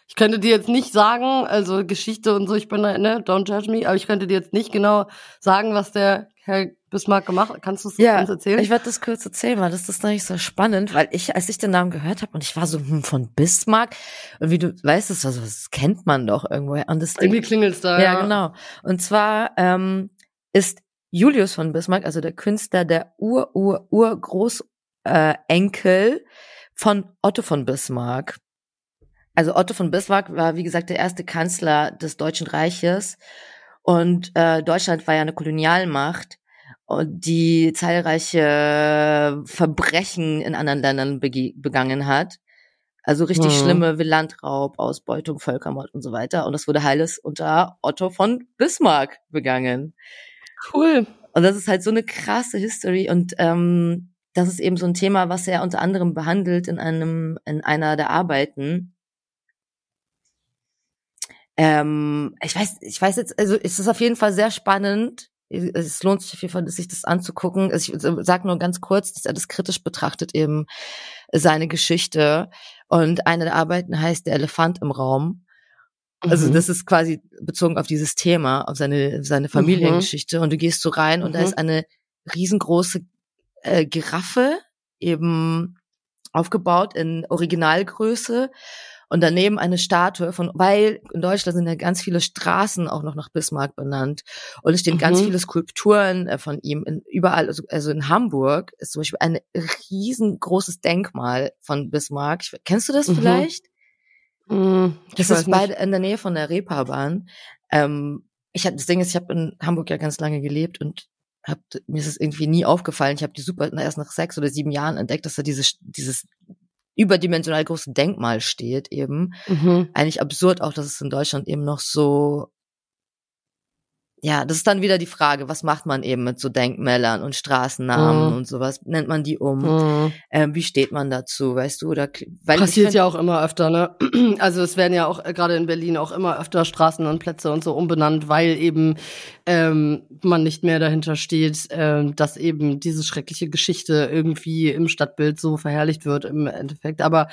Ich könnte dir jetzt nicht sagen, also Geschichte und so, ich bin da, ne, don't judge me, aber ich könnte dir jetzt nicht genau sagen, was der Herr Bismarck gemacht. Kannst du es Ja, uns erzählen? ich werde das kurz erzählen, weil das ist nämlich so spannend, weil ich, als ich den Namen gehört habe und ich war so hm, von Bismarck und wie du weißt, das, also, das kennt man doch irgendwo. Und das Irgendwie klingelt's da. Ja, genau. Und zwar ähm, ist Julius von Bismarck, also der Künstler, der Ur, Ur, Ur Großenkel äh, Enkel von Otto von Bismarck. Also Otto von Bismarck war, wie gesagt, der erste Kanzler des Deutschen Reiches. Und äh, Deutschland war ja eine Kolonialmacht die zahlreiche Verbrechen in anderen Ländern begangen hat. Also richtig Mhm. schlimme wie Landraub, Ausbeutung, Völkermord und so weiter. Und das wurde alles unter Otto von Bismarck begangen. Cool. Und das ist halt so eine krasse History und ähm, das ist eben so ein Thema, was er unter anderem behandelt in einem in einer der Arbeiten. Ähm, ich weiß, ich weiß jetzt, also es ist auf jeden Fall sehr spannend. Es lohnt sich auf jeden Fall, sich das anzugucken. Also Ich sag nur ganz kurz, dass er das kritisch betrachtet eben, seine Geschichte. Und eine der Arbeiten heißt Der Elefant im Raum. Also mhm. das ist quasi bezogen auf dieses Thema, auf seine, seine mhm. Familiengeschichte. Mhm. Und du gehst so rein mhm. und da ist mhm. eine riesengroße äh, Giraffe, eben aufgebaut in Originalgröße und daneben eine Statue von, weil in Deutschland sind ja ganz viele Straßen auch noch nach Bismarck benannt und es stehen mhm. ganz viele Skulpturen äh, von ihm in, überall, also, also in Hamburg ist zum Beispiel ein riesengroßes Denkmal von Bismarck. Kennst du das mhm. vielleicht? Mhm, das ist beide in der Nähe von der Reeperbahn. Ähm, ich hab, das Ding ist, ich habe in Hamburg ja ganz lange gelebt und hab, mir ist es irgendwie nie aufgefallen. Ich habe die super erst nach sechs oder sieben Jahren entdeckt, dass da dieses, dieses überdimensional große Denkmal steht eben. Mhm. Eigentlich absurd auch, dass es in Deutschland eben noch so ja, das ist dann wieder die Frage, was macht man eben mit so Denkmälern und Straßennamen mhm. und sowas? Nennt man die um? Mhm. Ähm, wie steht man dazu, weißt du? Oder weil passiert find, ja auch immer öfter, ne? Also es werden ja auch äh, gerade in Berlin auch immer öfter Straßen und Plätze und so umbenannt, weil eben ähm, man nicht mehr dahinter steht, ähm, dass eben diese schreckliche Geschichte irgendwie im Stadtbild so verherrlicht wird im Endeffekt. Aber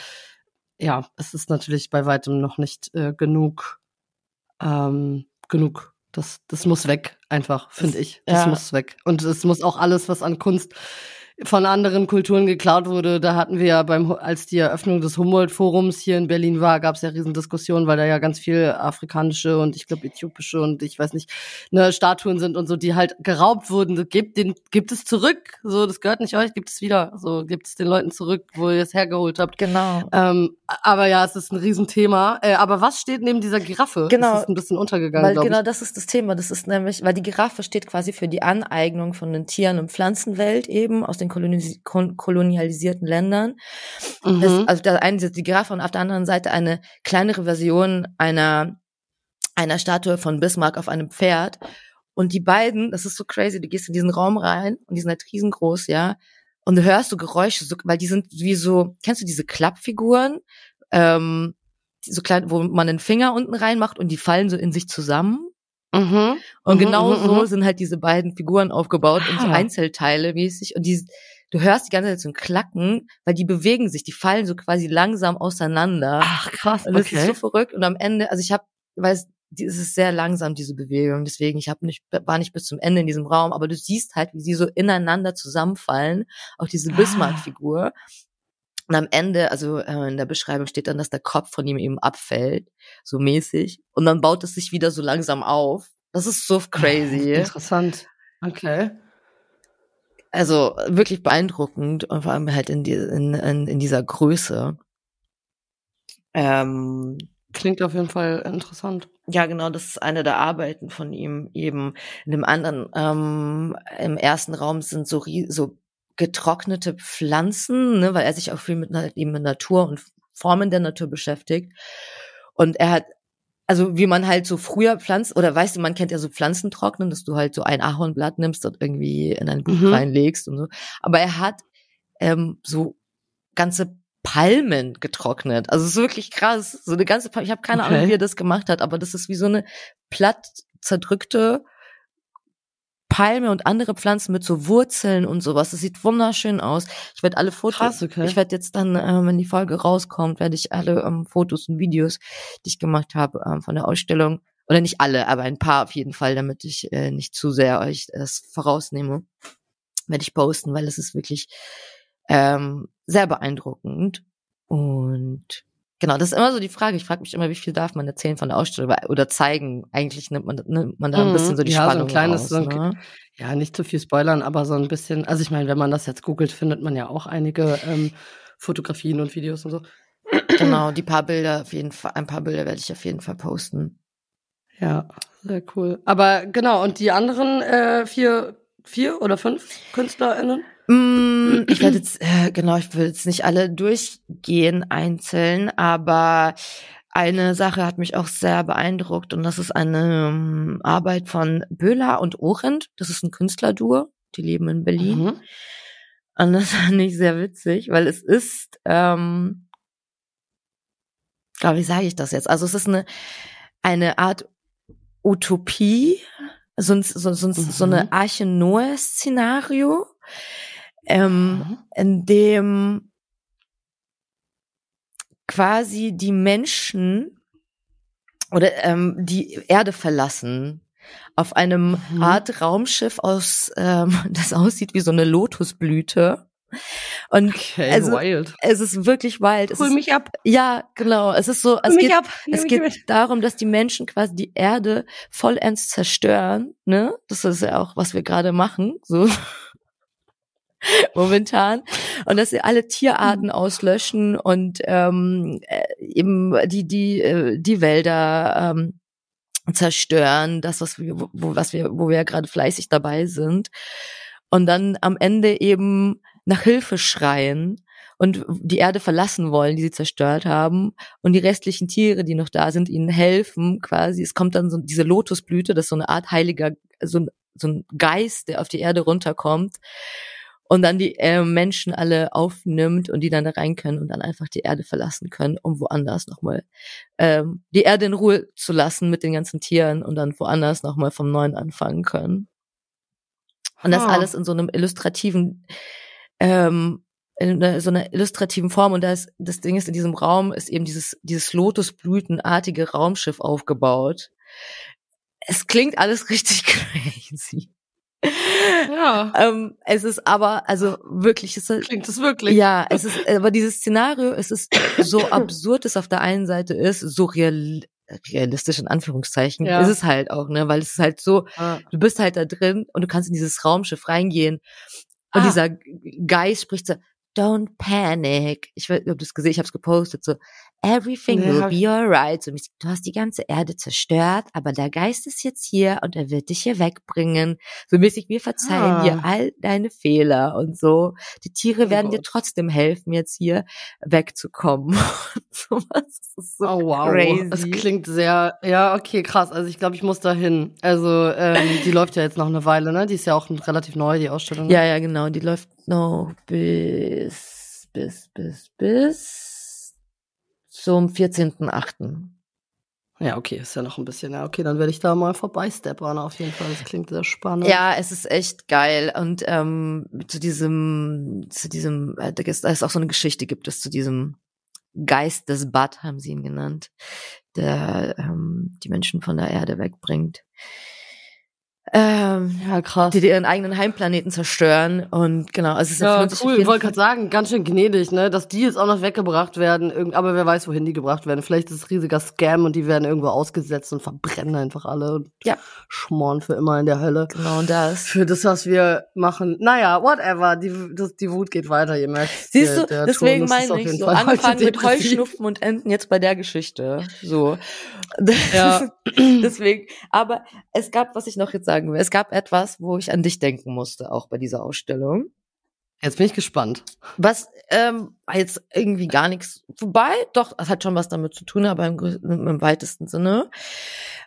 ja, es ist natürlich bei weitem noch nicht äh, genug ähm, genug das, das muss weg, einfach, finde ich. Das ja. muss weg. Und es muss auch alles, was an Kunst von anderen Kulturen geklaut wurde. Da hatten wir ja beim, als die Eröffnung des Humboldt-Forums hier in Berlin war, gab es ja Riesendiskussionen, weil da ja ganz viel afrikanische und ich glaube äthiopische und ich weiß nicht, ne, Statuen sind und so, die halt geraubt wurden. Gibt den, gibt es zurück. So, das gehört nicht euch, gibt es wieder. So, gibt es den Leuten zurück, wo ihr es hergeholt habt. Genau. Ähm, aber ja, es ist ein Riesenthema. Äh, aber was steht neben dieser Giraffe? Genau. Das ist ein bisschen untergegangen, weil Genau, das ist das Thema. Das ist nämlich, weil die Giraffe steht quasi für die Aneignung von den Tieren und Pflanzenwelt eben aus den den kolonialisierten Ländern. Mhm. Das, also der eine die Giraffe und auf der anderen Seite eine kleinere Version einer einer Statue von Bismarck auf einem Pferd. Und die beiden, das ist so crazy, du gehst in diesen Raum rein und die sind halt riesengroß, ja. Und du hörst so Geräusche, so, weil die sind wie so, kennst du diese Klappfiguren, ähm, so klein, wo man den Finger unten reinmacht und die fallen so in sich zusammen. Mhm. Und mhm, genau mhm, so mhm. sind halt diese beiden Figuren aufgebaut ah. in so ah. Einzelteile mäßig. Und die, du hörst die ganze Zeit so ein Klacken, weil die bewegen sich, die fallen so quasi langsam auseinander. Ach krass, und das okay. ist so verrückt. Und am Ende, also ich habe, weiß, es ist sehr langsam diese Bewegung, deswegen ich habe nicht war nicht bis zum Ende in diesem Raum, aber du siehst halt, wie sie so ineinander zusammenfallen, auch diese ah. Bismarck-Figur. Und am Ende, also äh, in der Beschreibung steht dann, dass der Kopf von ihm eben abfällt, so mäßig. Und dann baut es sich wieder so langsam auf. Das ist so crazy. Interessant. Okay. Also wirklich beeindruckend und vor allem halt in, die, in, in, in dieser Größe. Ähm, Klingt auf jeden Fall interessant. Ja, genau, das ist eine der Arbeiten von ihm eben. In dem anderen, ähm, im ersten Raum sind so, so getrocknete Pflanzen, ne, weil er sich auch viel mit, eben mit Natur und Formen der Natur beschäftigt. Und er hat, also wie man halt so früher pflanzt, oder weißt du, man kennt ja so Pflanzen trocknen, dass du halt so ein Ahornblatt nimmst und irgendwie in ein Buch mhm. reinlegst und so. Aber er hat ähm, so ganze Palmen getrocknet. Also es ist wirklich krass. So eine ganze Palme. Ich habe keine okay. Ahnung, wie er das gemacht hat, aber das ist wie so eine platt zerdrückte Palme und andere Pflanzen mit so Wurzeln und sowas. Das sieht wunderschön aus. Ich werde alle Fotos, Krass, okay. ich werde jetzt dann, äh, wenn die Folge rauskommt, werde ich alle ähm, Fotos und Videos, die ich gemacht habe ähm, von der Ausstellung, oder nicht alle, aber ein paar auf jeden Fall, damit ich äh, nicht zu sehr euch das vorausnehme, werde ich posten, weil es ist wirklich ähm, sehr beeindruckend. Und Genau, das ist immer so die Frage. Ich frage mich immer, wie viel darf man erzählen von der Ausstellung oder zeigen? Eigentlich nimmt man, nimmt man da ein bisschen so die ja, Spannung so ein kleines, raus, so ein, ne? Ja, nicht zu viel spoilern, aber so ein bisschen. Also ich meine, wenn man das jetzt googelt, findet man ja auch einige ähm, Fotografien und Videos und so. Genau, die paar Bilder auf jeden Fall, ein paar Bilder werde ich auf jeden Fall posten. Ja, sehr cool. Aber genau, und die anderen äh, vier, vier oder fünf KünstlerInnen? Mm, ich werde jetzt, äh, genau, ich will jetzt nicht alle durchgehen einzeln, aber eine Sache hat mich auch sehr beeindruckt und das ist eine um, ähm, Arbeit von Böhler und Orend. Das ist ein Künstlerduo, die leben in Berlin. Mhm. Und das fand ich sehr witzig, weil es ist, ähm, wie sage ich das jetzt? Also es ist eine, eine Art Utopie, so, so, so, mhm. so eine mhm. Arche Noah-Szenario ähm, mhm. in dem quasi die Menschen oder ähm, die Erde verlassen auf einem mhm. Art Raumschiff aus, ähm, das aussieht wie so eine Lotusblüte. Und okay, also, wild. es ist wirklich wild. Hol mich ab. Ja, genau. Es ist so, es geht, es geht mit. darum, dass die Menschen quasi die Erde vollends zerstören, ne? Das ist ja auch, was wir gerade machen, so. momentan. Und dass sie alle Tierarten auslöschen und ähm, äh, eben die die äh, die Wälder ähm, zerstören, das was wir wo was wir wo wir ja gerade fleißig dabei sind. Und dann am Ende eben nach Hilfe schreien und die Erde verlassen wollen, die sie zerstört haben. Und die restlichen Tiere, die noch da sind, ihnen helfen quasi. Es kommt dann so diese Lotusblüte, das ist so eine Art heiliger, so ein, so ein Geist, der auf die Erde runterkommt und dann die äh, Menschen alle aufnimmt und die dann da rein können und dann einfach die Erde verlassen können, um woanders nochmal ähm, die Erde in Ruhe zu lassen mit den ganzen Tieren und dann woanders nochmal vom Neuen anfangen können. Und das oh. alles in so einem illustrativen, ähm, in so einer illustrativen Form. Und das, das Ding ist, in diesem Raum ist eben dieses, dieses Lotusblütenartige Raumschiff aufgebaut. Es klingt alles richtig crazy. Ja. ähm, es ist aber, also wirklich, es ist, klingt es wirklich. Ja, es ist, aber dieses Szenario, es ist so absurd, es auf der einen Seite ist, so real, realistisch in Anführungszeichen, ja. ist es halt auch, ne, weil es ist halt so, ah. du bist halt da drin und du kannst in dieses Raumschiff reingehen und ah. dieser Geist spricht so, don't panic. Ich weiß ob du es gesehen, ich habe es gepostet, so, everything will be alright. So, du hast die ganze Erde zerstört, aber der Geist ist jetzt hier und er wird dich hier wegbringen. So mäßig, wir verzeihen ah. dir all deine Fehler und so. Die Tiere oh werden dir trotzdem helfen, jetzt hier wegzukommen. so was ist so oh, wow. crazy. Das klingt sehr, ja, okay, krass. Also ich glaube, ich muss da hin. Also ähm, die läuft ja jetzt noch eine Weile, ne? Die ist ja auch relativ neu, die Ausstellung. Ja, ja, genau. Die läuft noch bis, bis, bis, bis zum 14.8. Ja, okay, ist ja noch ein bisschen. Ja, okay, dann werde ich da mal vorbeisteppern auf jeden Fall. Das klingt sehr spannend. Ja, es ist echt geil. Und ähm, zu diesem, zu diesem, äh, da ist auch so eine Geschichte gibt es zu diesem Geist des Bad, haben sie ihn genannt, der ähm, die Menschen von der Erde wegbringt ähm, ja, krass. die ihren eigenen Heimplaneten zerstören und genau, also es ist ja cool. Ich wollte gerade sagen, ganz schön gnädig, ne, dass die jetzt auch noch weggebracht werden, aber wer weiß, wohin die gebracht werden. Vielleicht ist es riesiger Scam und die werden irgendwo ausgesetzt und verbrennen einfach alle und ja. schmoren für immer in der Hölle. Genau das. Für das, was wir machen. Naja, whatever. Die, das, die Wut geht weiter, ihr merkt. Siehst der, der du, deswegen meine ich so, angefangen mit Heuschnupfen und enden jetzt bei der Geschichte. So. Ja. deswegen, aber es gab, was ich noch jetzt sagen will, es gab etwas, wo ich an dich denken musste, auch bei dieser Ausstellung. Jetzt bin ich gespannt. Was ähm, jetzt irgendwie gar nichts vorbei, doch, es hat schon was damit zu tun, aber im, im weitesten Sinne.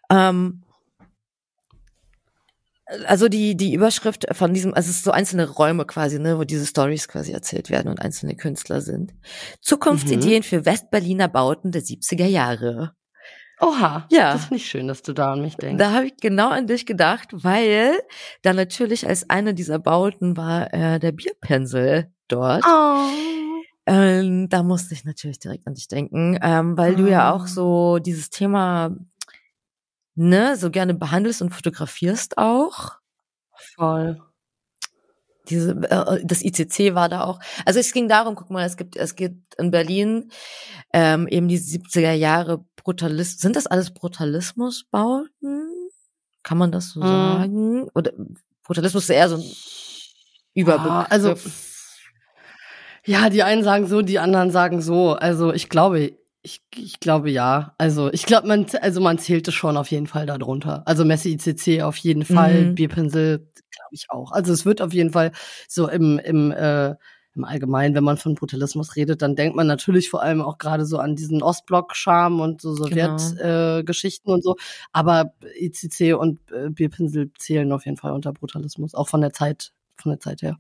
Ähm, also die die Überschrift von diesem, also es ist so einzelne Räume quasi, ne, wo diese Stories quasi erzählt werden und einzelne Künstler sind. Zukunftsideen mhm. für Westberliner Bauten der 70er Jahre. Oha, ja. Das finde ich schön, dass du da an mich denkst. Da habe ich genau an dich gedacht, weil da natürlich als eine dieser Bauten war äh, der Bierpinsel dort. Oh. Ähm, da musste ich natürlich direkt an dich denken, ähm, weil oh. du ja auch so dieses Thema ne so gerne behandelst und fotografierst auch. Voll diese äh, das ICC war da auch. Also es ging darum, guck mal, es gibt es gibt in Berlin ähm, eben die 70er Jahre Brutalismus. Sind das alles Brutalismusbauten? Kann man das so hm. sagen? Oder Brutalismus ist eher so ein Überbegriff. Ah, also ja, die einen sagen so, die anderen sagen so. Also ich glaube, ich, ich glaube ja. Also ich glaube, man, also man zählte schon auf jeden Fall darunter. Also Messe ICC auf jeden Fall, mhm. Bierpinsel glaube ich auch. Also es wird auf jeden Fall so im, im äh, im Allgemeinen, wenn man von Brutalismus redet, dann denkt man natürlich vor allem auch gerade so an diesen Ostblock-Charme und so Sowjetgeschichten genau. äh, und so. Aber ICC und äh, Bierpinsel zählen auf jeden Fall unter Brutalismus, auch von der Zeit, von der Zeit her.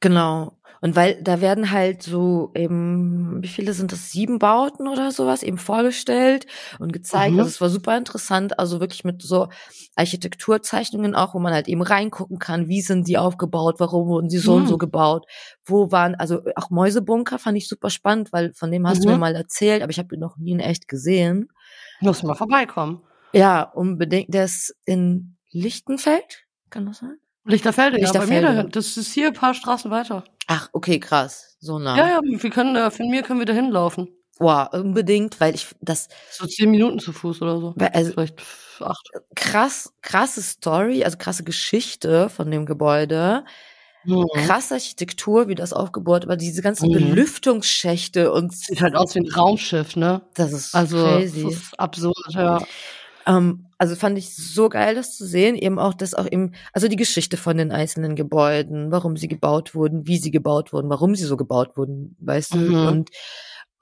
Genau. Und weil da werden halt so eben, wie viele sind das? Sieben Bauten oder sowas eben vorgestellt und gezeigt. Mhm. Also es war super interessant, also wirklich mit so Architekturzeichnungen auch, wo man halt eben reingucken kann, wie sind die aufgebaut, warum wurden sie so mhm. und so mhm. gebaut, wo waren, also auch Mäusebunker fand ich super spannend, weil von dem hast mhm. du mir mhm. mal erzählt, aber ich habe ihn noch nie in echt gesehen. Muss mal vorbeikommen. Ja, unbedingt. Der ist in Lichtenfeld, kann das sein? Lichterfelde, Lichterfelde. ja, bei mir Das ist hier ein paar Straßen weiter. Ach, okay, krass. So nah. Ja, ja, wir können da, von mir können wir da hinlaufen. Boah, unbedingt, weil ich das. So zehn Minuten zu Fuß oder so. Also, Vielleicht acht. Krass, krasse Story, also krasse Geschichte von dem Gebäude. Mhm. Krasse Architektur, wie das aufgebaut war, diese ganzen mhm. Belüftungsschächte und. Sieht halt aus wie ein Raumschiff, ne? Das ist also, crazy. Das ist absurd, ja. Ähm, also fand ich so geil, das zu sehen, eben auch das auch eben, also die Geschichte von den einzelnen Gebäuden, warum sie gebaut wurden, wie sie gebaut wurden, warum sie so gebaut wurden, weißt mhm. du, und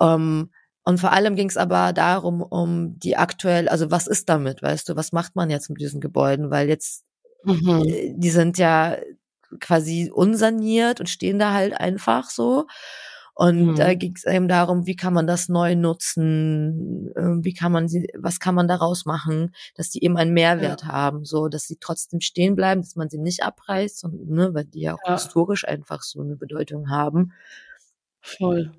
ähm, und vor allem ging es aber darum, um die aktuell, also was ist damit, weißt du, was macht man jetzt mit diesen Gebäuden, weil jetzt, mhm. Äh, die sind ja quasi unsaniert und stehen da halt einfach so. Und mhm. da ging es eben darum, wie kann man das neu nutzen, ähm, wie kann man sie, was kann man daraus machen, dass die eben einen Mehrwert ja. haben, so dass sie trotzdem stehen bleiben, dass man sie nicht abreißt, und, ne, weil die ja auch ja. historisch einfach so eine Bedeutung haben. Voll.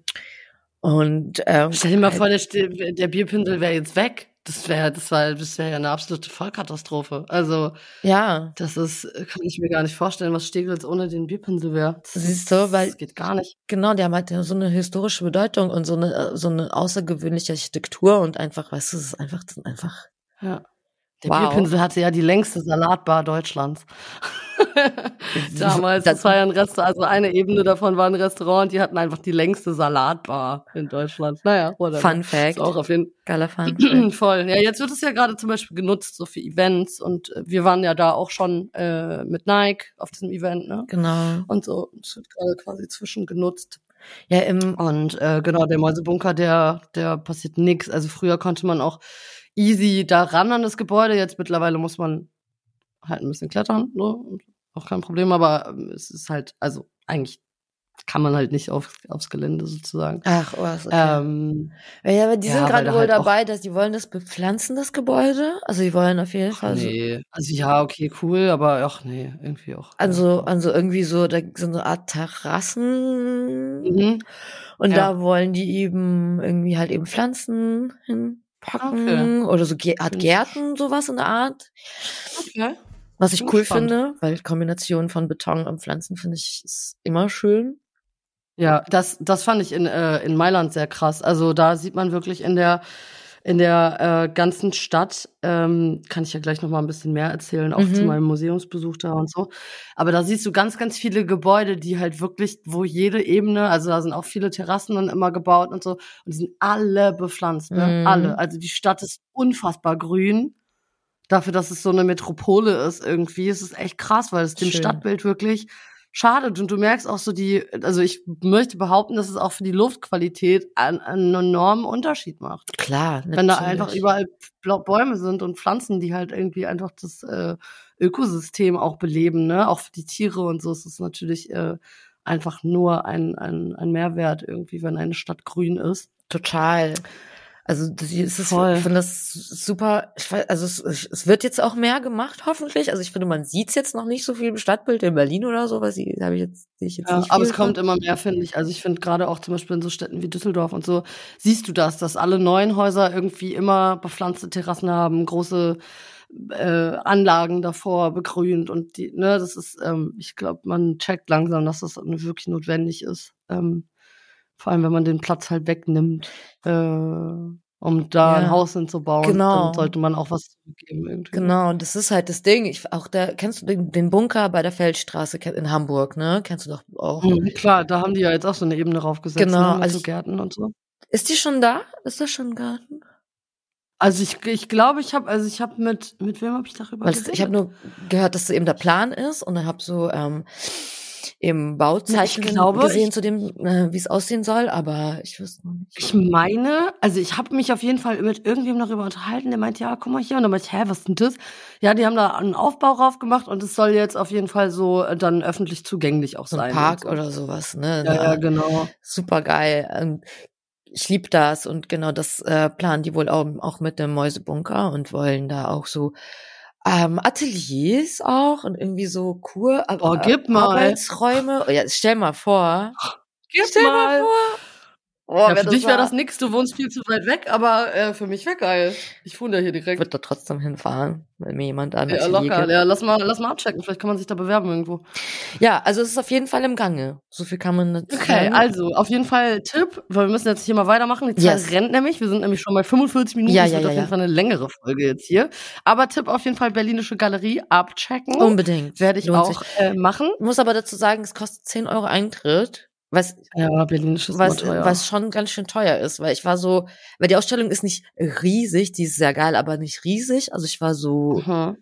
Und ähm, stell dir mal vor, der, der Bierpinsel wäre jetzt weg. Das wäre, das war, das wäre ja eine absolute Vollkatastrophe. Also ja, das ist, kann ich mir gar nicht vorstellen, was Steglitz ohne den Bierpinsel wäre. Siehst du, weil das geht gar nicht. Genau, der hat so eine historische Bedeutung und so eine so eine außergewöhnliche Architektur und einfach, weißt du, es ist einfach, einfach. Ja. Der wow. Bierpinsel hatte ja die längste Salatbar Deutschlands. Damals, das, das war ja ein Restaurant, also eine Ebene davon war ein Restaurant, die hatten einfach die längste Salatbar in Deutschland. Naja, oder? Fun Fact. auch auf jeden Geiler Fun. Voll. Ja, jetzt wird es ja gerade zum Beispiel genutzt, so für Events und äh, wir waren ja da auch schon äh, mit Nike auf diesem Event, ne? Genau. Und so, es wird gerade quasi zwischen genutzt. Ja, im und äh, genau, der Mäusebunker, der, der passiert nix. Also früher konnte man auch easy da ran an das Gebäude. Jetzt mittlerweile muss man halt ein bisschen klettern, ne? auch kein Problem, aber ähm, es ist halt, also eigentlich kann man halt nicht auf, aufs Gelände sozusagen. Ach, was, oh, okay. Ähm, ja, aber die ja, sind gerade wohl halt dabei, dass die wollen das bepflanzen, das Gebäude. Also die wollen auf jeden Fall. Nee, so also ja, okay, cool, aber ach nee, irgendwie auch. Also, also irgendwie so, da sind so eine Art Terrassen. Mhm. Und ja. da wollen die eben irgendwie halt eben Pflanzen hin packen okay. oder so Art Gärten, sowas in der Art. Okay. Was ich cool spannend. finde, weil Kombination von Beton und Pflanzen finde ich ist immer schön. Ja, das, das fand ich in, äh, in Mailand sehr krass. Also da sieht man wirklich in der in der äh, ganzen Stadt. Ähm, kann ich ja gleich noch mal ein bisschen mehr erzählen, auch mhm. zu meinem Museumsbesuch da und so. Aber da siehst du ganz, ganz viele Gebäude, die halt wirklich, wo jede Ebene, also da sind auch viele Terrassen dann immer gebaut und so, und die sind alle bepflanzt, ne? Mhm. Alle. Also die Stadt ist unfassbar grün. Dafür, dass es so eine Metropole ist irgendwie, es ist echt krass, weil es dem Schön. Stadtbild wirklich schadet. Und du merkst auch so die, also ich möchte behaupten, dass es auch für die Luftqualität einen, einen enormen Unterschied macht. Klar, natürlich. Wenn da einfach überall Bäume sind und Pflanzen, die halt irgendwie einfach das äh, Ökosystem auch beleben, ne? Auch für die Tiere und so ist es natürlich äh, einfach nur ein, ein, ein Mehrwert irgendwie, wenn eine Stadt grün ist. Total. Also das ist es, ich finde das super. Ich weiß, also es, es wird jetzt auch mehr gemacht, hoffentlich. Also ich finde, man sieht jetzt noch nicht so viel im Stadtbild in Berlin oder so, was ich habe ich jetzt, ich jetzt ja, nicht. Aber es kommt immer mehr, finde ich. Also ich finde gerade auch zum Beispiel in so Städten wie Düsseldorf und so siehst du das, dass alle neuen Häuser irgendwie immer bepflanzte Terrassen haben, große äh, Anlagen davor begrünt und die, ne, das ist, ähm, ich glaube, man checkt langsam, dass das wirklich notwendig ist. Ähm, vor allem, wenn man den Platz halt wegnimmt, äh, um da ja, ein Haus hinzubauen, genau. dann sollte man auch was zurückgeben irgendwie. Genau, und das ist halt das Ding. Ich, auch da, kennst du den, den Bunker bei der Feldstraße in Hamburg, ne? Kennst du doch auch. Mhm, klar, da haben die ja jetzt auch so eine Ebene draufgesetzt, genau, ne, also Gärten und so. Ist die schon da? Ist das schon ein Garten? Also ich, ich glaube, ich habe, also ich habe mit, mit wem habe ich darüber Weil Ich habe nur gehört, dass es eben der Plan ist und dann habe so, ähm, im Bauzeichen glaube, gesehen zu dem, äh, wie es aussehen soll, aber ich wüsste noch nicht. Ich meine, also ich habe mich auf jeden Fall mit irgendjemandem darüber unterhalten, der meint, ja, guck mal hier. Und dann meinte ich, hä, was ist denn das? Ja, die haben da einen Aufbau rauf gemacht und es soll jetzt auf jeden Fall so äh, dann öffentlich zugänglich auch so sein. Ein Park so. oder sowas, ne? Ja, ja, genau. Super geil. Ähm, ich lieb das und genau das äh, planen die wohl auch, auch mit dem Mäusebunker und wollen da auch so ähm, Ateliers auch und irgendwie so Kur oh, gib mal. Arbeitsräume. Ja, stell mal vor. Gib stell mal. mal vor. Oh, ja, für dich wäre das nix, du wohnst viel zu weit weg, aber äh, für mich wäre geil. Ich wohne da hier direkt. Ich würde da trotzdem hinfahren, wenn mir jemand an Ja, locker. Ja, lass mal, lass mal abchecken. Vielleicht kann man sich da bewerben irgendwo. Ja, also es ist auf jeden Fall im Gange. So viel kann man nicht Okay, sagen. also auf jeden Fall Tipp, weil wir müssen jetzt hier mal weitermachen. Die Zeit yes. rennt nämlich. Wir sind nämlich schon bei 45 Minuten. Ja, das ja, wird ja, auf jeden Fall eine längere Folge jetzt hier. Aber Tipp auf jeden Fall Berlinische Galerie abchecken. Unbedingt. Werde ich Lohnt auch äh, machen. Muss aber dazu sagen, es kostet 10 Euro Eintritt. Was, ja, Berlin ist was, teuer. was schon ganz schön teuer ist, weil ich war so, weil die Ausstellung ist nicht riesig, die ist sehr geil, aber nicht riesig. Also ich war so mhm.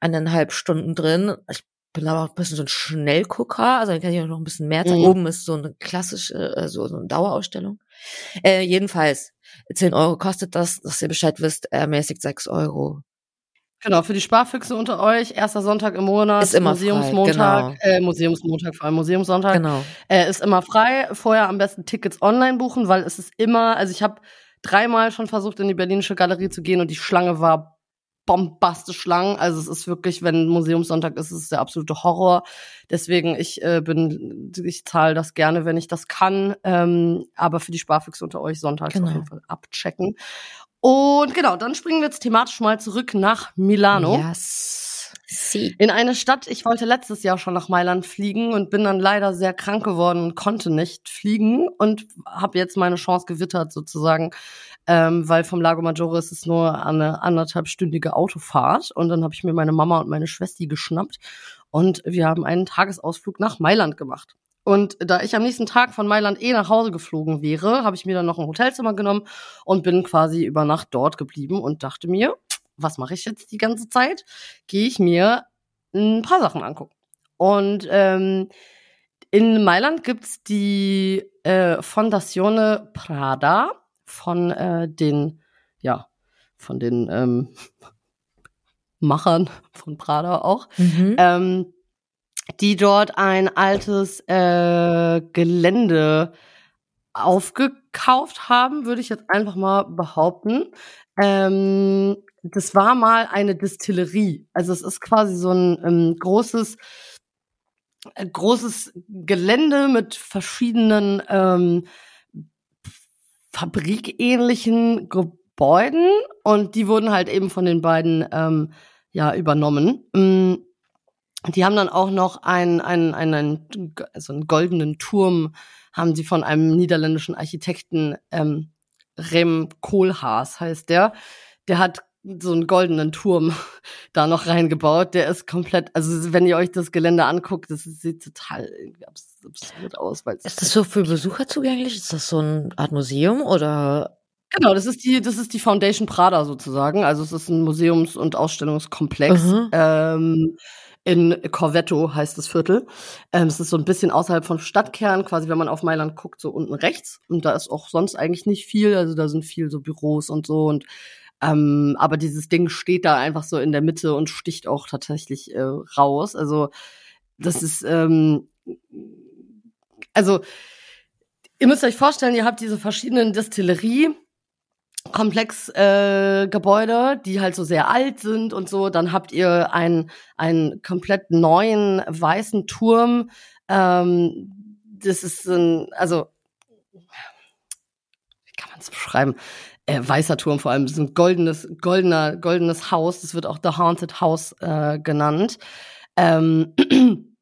eineinhalb Stunden drin. Ich bin aber auch ein bisschen so ein Schnellgucker, also dann kann ich auch noch ein bisschen mehr. Mhm. Oben ist so eine klassische, äh, so, so eine Dauerausstellung. Äh, jedenfalls, 10 Euro kostet das, dass ihr Bescheid wisst, äh, mäßig 6 Euro. Genau, für die Sparfüchse unter euch, erster Sonntag im Monat, ist immer Museumsmontag, frei, genau. äh, Museumsmontag, vor allem Museumssonntag, genau. äh, ist immer frei. Vorher am besten Tickets online buchen, weil es ist immer, also ich habe dreimal schon versucht, in die Berlinische Galerie zu gehen und die Schlange war bombastisch lang. Also es ist wirklich, wenn Museumssonntag ist, ist es der absolute Horror. Deswegen, ich äh, bin, ich zahle das gerne, wenn ich das kann. Ähm, aber für die Sparfüchse unter euch Sonntag genau. auf jeden Fall abchecken. Und genau, dann springen wir jetzt thematisch mal zurück nach Milano. Yes. Sie. In eine Stadt, ich wollte letztes Jahr schon nach Mailand fliegen und bin dann leider sehr krank geworden und konnte nicht fliegen und habe jetzt meine Chance gewittert sozusagen, ähm, weil vom Lago Maggiore ist es nur eine anderthalbstündige Autofahrt und dann habe ich mir meine Mama und meine Schwester geschnappt und wir haben einen Tagesausflug nach Mailand gemacht. Und da ich am nächsten Tag von Mailand eh nach Hause geflogen wäre, habe ich mir dann noch ein Hotelzimmer genommen und bin quasi über Nacht dort geblieben und dachte mir, was mache ich jetzt die ganze Zeit? Gehe ich mir ein paar Sachen angucken. Und ähm, in Mailand gibt's die äh, Fondazione Prada von äh, den, ja, von den ähm, Machern von Prada auch. Mhm. Ähm, die dort ein altes äh, Gelände aufgekauft haben, würde ich jetzt einfach mal behaupten. Ähm, das war mal eine Distillerie. Also es ist quasi so ein ähm, großes äh, großes Gelände mit verschiedenen ähm, fabrikähnlichen Gebäuden und die wurden halt eben von den beiden ähm, ja übernommen. Mm, die haben dann auch noch einen, einen, einen, also einen goldenen Turm, haben sie von einem niederländischen Architekten, ähm, Rem Koolhaas heißt der. Der hat so einen goldenen Turm da noch reingebaut. Der ist komplett, also wenn ihr euch das Gelände anguckt, das sieht total absurd aus. Weil ist das so für Besucher zugänglich? Ist das so eine Art Museum oder? Genau, das ist die, das ist die Foundation Prada sozusagen. Also es ist ein Museums- und Ausstellungskomplex. Mhm. Ähm, in Corvetto heißt das Viertel. Ähm, es ist so ein bisschen außerhalb vom Stadtkern, quasi wenn man auf Mailand guckt, so unten rechts. Und da ist auch sonst eigentlich nicht viel. Also da sind viel so Büros und so. Und ähm, aber dieses Ding steht da einfach so in der Mitte und sticht auch tatsächlich äh, raus. Also das ist ähm, also ihr müsst euch vorstellen, ihr habt diese verschiedenen Distillerie Komplexgebäude, äh, die halt so sehr alt sind und so. Dann habt ihr einen, einen komplett neuen weißen Turm. Ähm, das ist ein, also, wie kann man es beschreiben? Äh, weißer Turm vor allem. Das ist ein goldenes, goldener, goldenes Haus. Das wird auch The Haunted House äh, genannt. Ähm,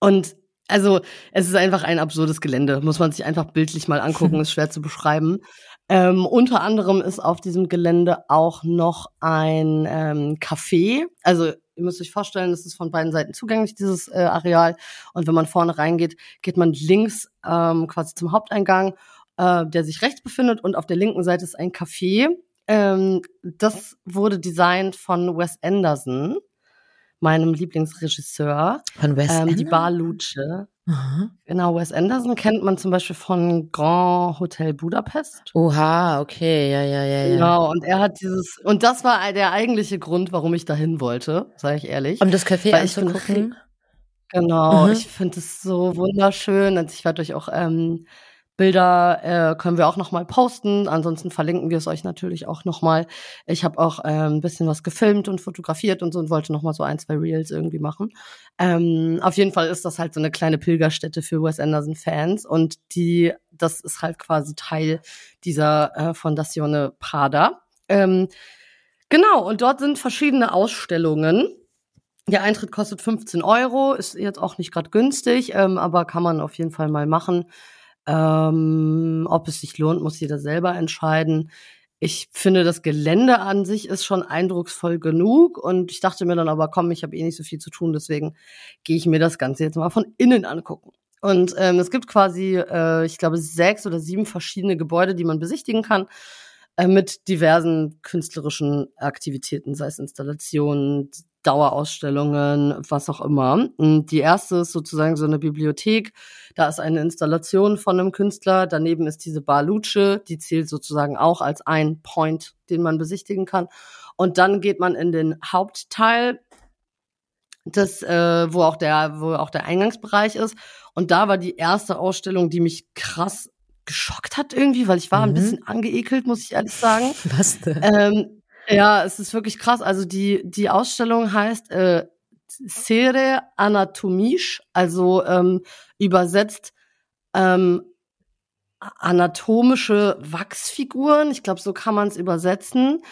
und also es ist einfach ein absurdes Gelände, muss man sich einfach bildlich mal angucken, ist schwer zu beschreiben. Ähm, unter anderem ist auf diesem Gelände auch noch ein ähm, Café. Also ihr müsst euch vorstellen, es ist von beiden Seiten zugänglich, dieses äh, Areal. Und wenn man vorne reingeht, geht man links ähm, quasi zum Haupteingang, äh, der sich rechts befindet. Und auf der linken Seite ist ein Café. Ähm, das wurde designt von Wes Anderson. meinem Lieblingsregisseur. Von Wes ähm, Die Bar Luce. Genau, Wes Anderson kennt man zum Beispiel von Grand Hotel Budapest. Oha, okay, ja, ja, ja, ja. Genau, und er hat dieses, und das war der eigentliche Grund, warum ich dahin wollte, sage ich ehrlich. Um das Café anzugucken? Genau, mhm. ich finde es so wunderschön. Also ich werde euch auch ähm, Bilder äh, können wir auch noch mal posten. Ansonsten verlinken wir es euch natürlich auch noch mal. Ich habe auch äh, ein bisschen was gefilmt und fotografiert und so und wollte noch mal so ein, zwei Reels irgendwie machen. Ähm, auf jeden Fall ist das halt so eine kleine Pilgerstätte für Wes Anderson Fans und die, das ist halt quasi Teil dieser äh, Fondazione Prada. Ähm, genau und dort sind verschiedene Ausstellungen. Der Eintritt kostet 15 Euro, ist jetzt auch nicht gerade günstig, ähm, aber kann man auf jeden Fall mal machen. Ähm, ob es sich lohnt, muss jeder selber entscheiden. Ich finde, das Gelände an sich ist schon eindrucksvoll genug und ich dachte mir dann aber, komm, ich habe eh nicht so viel zu tun, deswegen gehe ich mir das Ganze jetzt mal von innen angucken. Und ähm, es gibt quasi, äh, ich glaube, sechs oder sieben verschiedene Gebäude, die man besichtigen kann äh, mit diversen künstlerischen Aktivitäten, sei es Installationen, Dauerausstellungen, was auch immer. Und die erste ist sozusagen so eine Bibliothek. Da ist eine Installation von einem Künstler. Daneben ist diese Bar Luce. Die zählt sozusagen auch als ein Point, den man besichtigen kann. Und dann geht man in den Hauptteil, das, äh, wo auch der, wo auch der Eingangsbereich ist. Und da war die erste Ausstellung, die mich krass geschockt hat irgendwie, weil ich war mhm. ein bisschen angeekelt, muss ich ehrlich sagen. Was denn? Ähm, ja, es ist wirklich krass. Also die, die Ausstellung heißt äh, Sere Anatomisch, also ähm, übersetzt ähm, anatomische Wachsfiguren. Ich glaube, so kann man es übersetzen.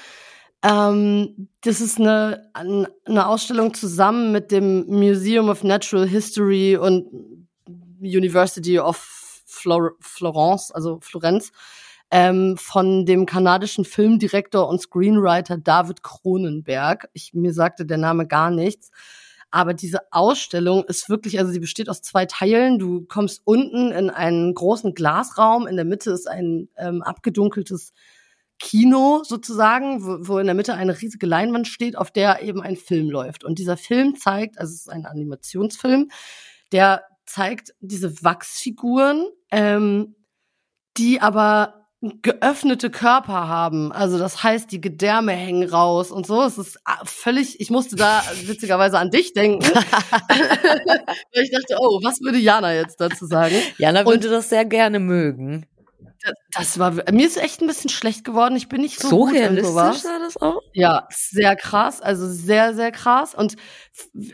Ähm, das ist eine, eine Ausstellung zusammen mit dem Museum of Natural History und University of Flor Florence, also Florenz ähm, von dem kanadischen Filmdirektor und Screenwriter David Cronenberg. Ich, mir sagte der Name gar nichts. Aber diese Ausstellung ist wirklich, also sie besteht aus zwei Teilen. Du kommst unten in einen großen Glasraum. In der Mitte ist ein ähm, abgedunkeltes Kino sozusagen, wo, wo in der Mitte eine riesige Leinwand steht, auf der eben ein Film läuft. Und dieser Film zeigt, also es ist ein Animationsfilm, der zeigt diese Wachsfiguren, ähm, die aber geöffnete Körper haben. Also das heißt, die Gedärme hängen raus und so. Es ist ah, völlig, ich musste da witzigerweise an dich denken. Weil ich dachte, oh, was würde Jana jetzt dazu sagen? Jana würde und, das sehr gerne mögen das war mir ist echt ein bisschen schlecht geworden. Ich bin nicht so, so gut realistisch in sowas. war das auch. Ja, sehr krass, also sehr sehr krass und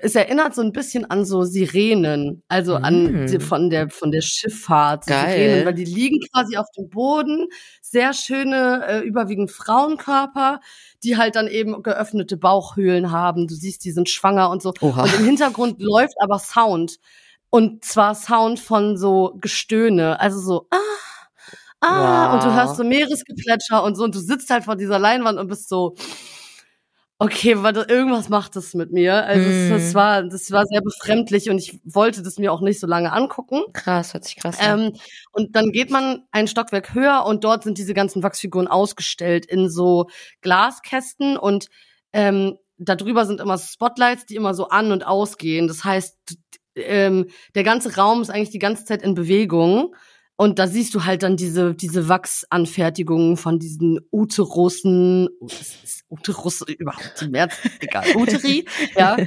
es erinnert so ein bisschen an so Sirenen, also mm. an die, von der von der Schifffahrt Geil. Sirenen, weil die liegen quasi auf dem Boden, sehr schöne äh, überwiegend Frauenkörper, die halt dann eben geöffnete Bauchhöhlen haben. Du siehst, die sind schwanger und so Oha. und im Hintergrund läuft aber Sound und zwar Sound von so Gestöhne, also so ah ah, wow. und du hörst so Meeresgeplätscher und so und du sitzt halt vor dieser Leinwand und bist so, okay, warte, irgendwas macht das mit mir. Also mm. das, das, war, das war sehr befremdlich und ich wollte das mir auch nicht so lange angucken. Krass, hört sich krass an. Ähm, und dann geht man ein Stockwerk höher und dort sind diese ganzen Wachsfiguren ausgestellt in so Glaskästen und ähm, darüber sind immer Spotlights, die immer so an und ausgehen. Das heißt, ähm, der ganze Raum ist eigentlich die ganze Zeit in Bewegung. Und da siehst du halt dann diese, diese Wachsanfertigungen von diesen Uterussen, oh, ist Uterus überhaupt die März, egal, Uteri, ja,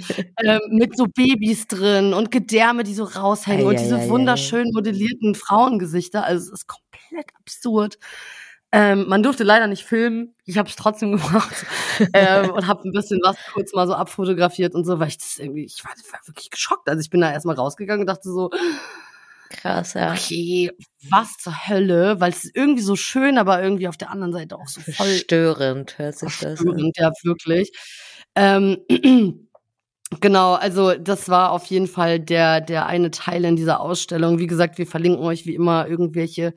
ähm, mit so Babys drin und Gedärme, die so raushängen ei, und diese ei, wunderschön modellierten Frauengesichter. Also es ist komplett absurd. Ähm, man durfte leider nicht filmen. Ich habe es trotzdem gemacht ähm, und habe ein bisschen was kurz mal so abfotografiert und so, weil ich das irgendwie, ich war, war wirklich geschockt. Also ich bin da erstmal rausgegangen und dachte so, Krass, ja. Okay, was zur Hölle? Weil es ist irgendwie so schön, aber irgendwie auf der anderen Seite auch so voll störend, hört sich das an. Ja, wirklich. Ähm, Genau, also das war auf jeden Fall der, der eine Teil in dieser Ausstellung. Wie gesagt, wir verlinken euch wie immer irgendwelche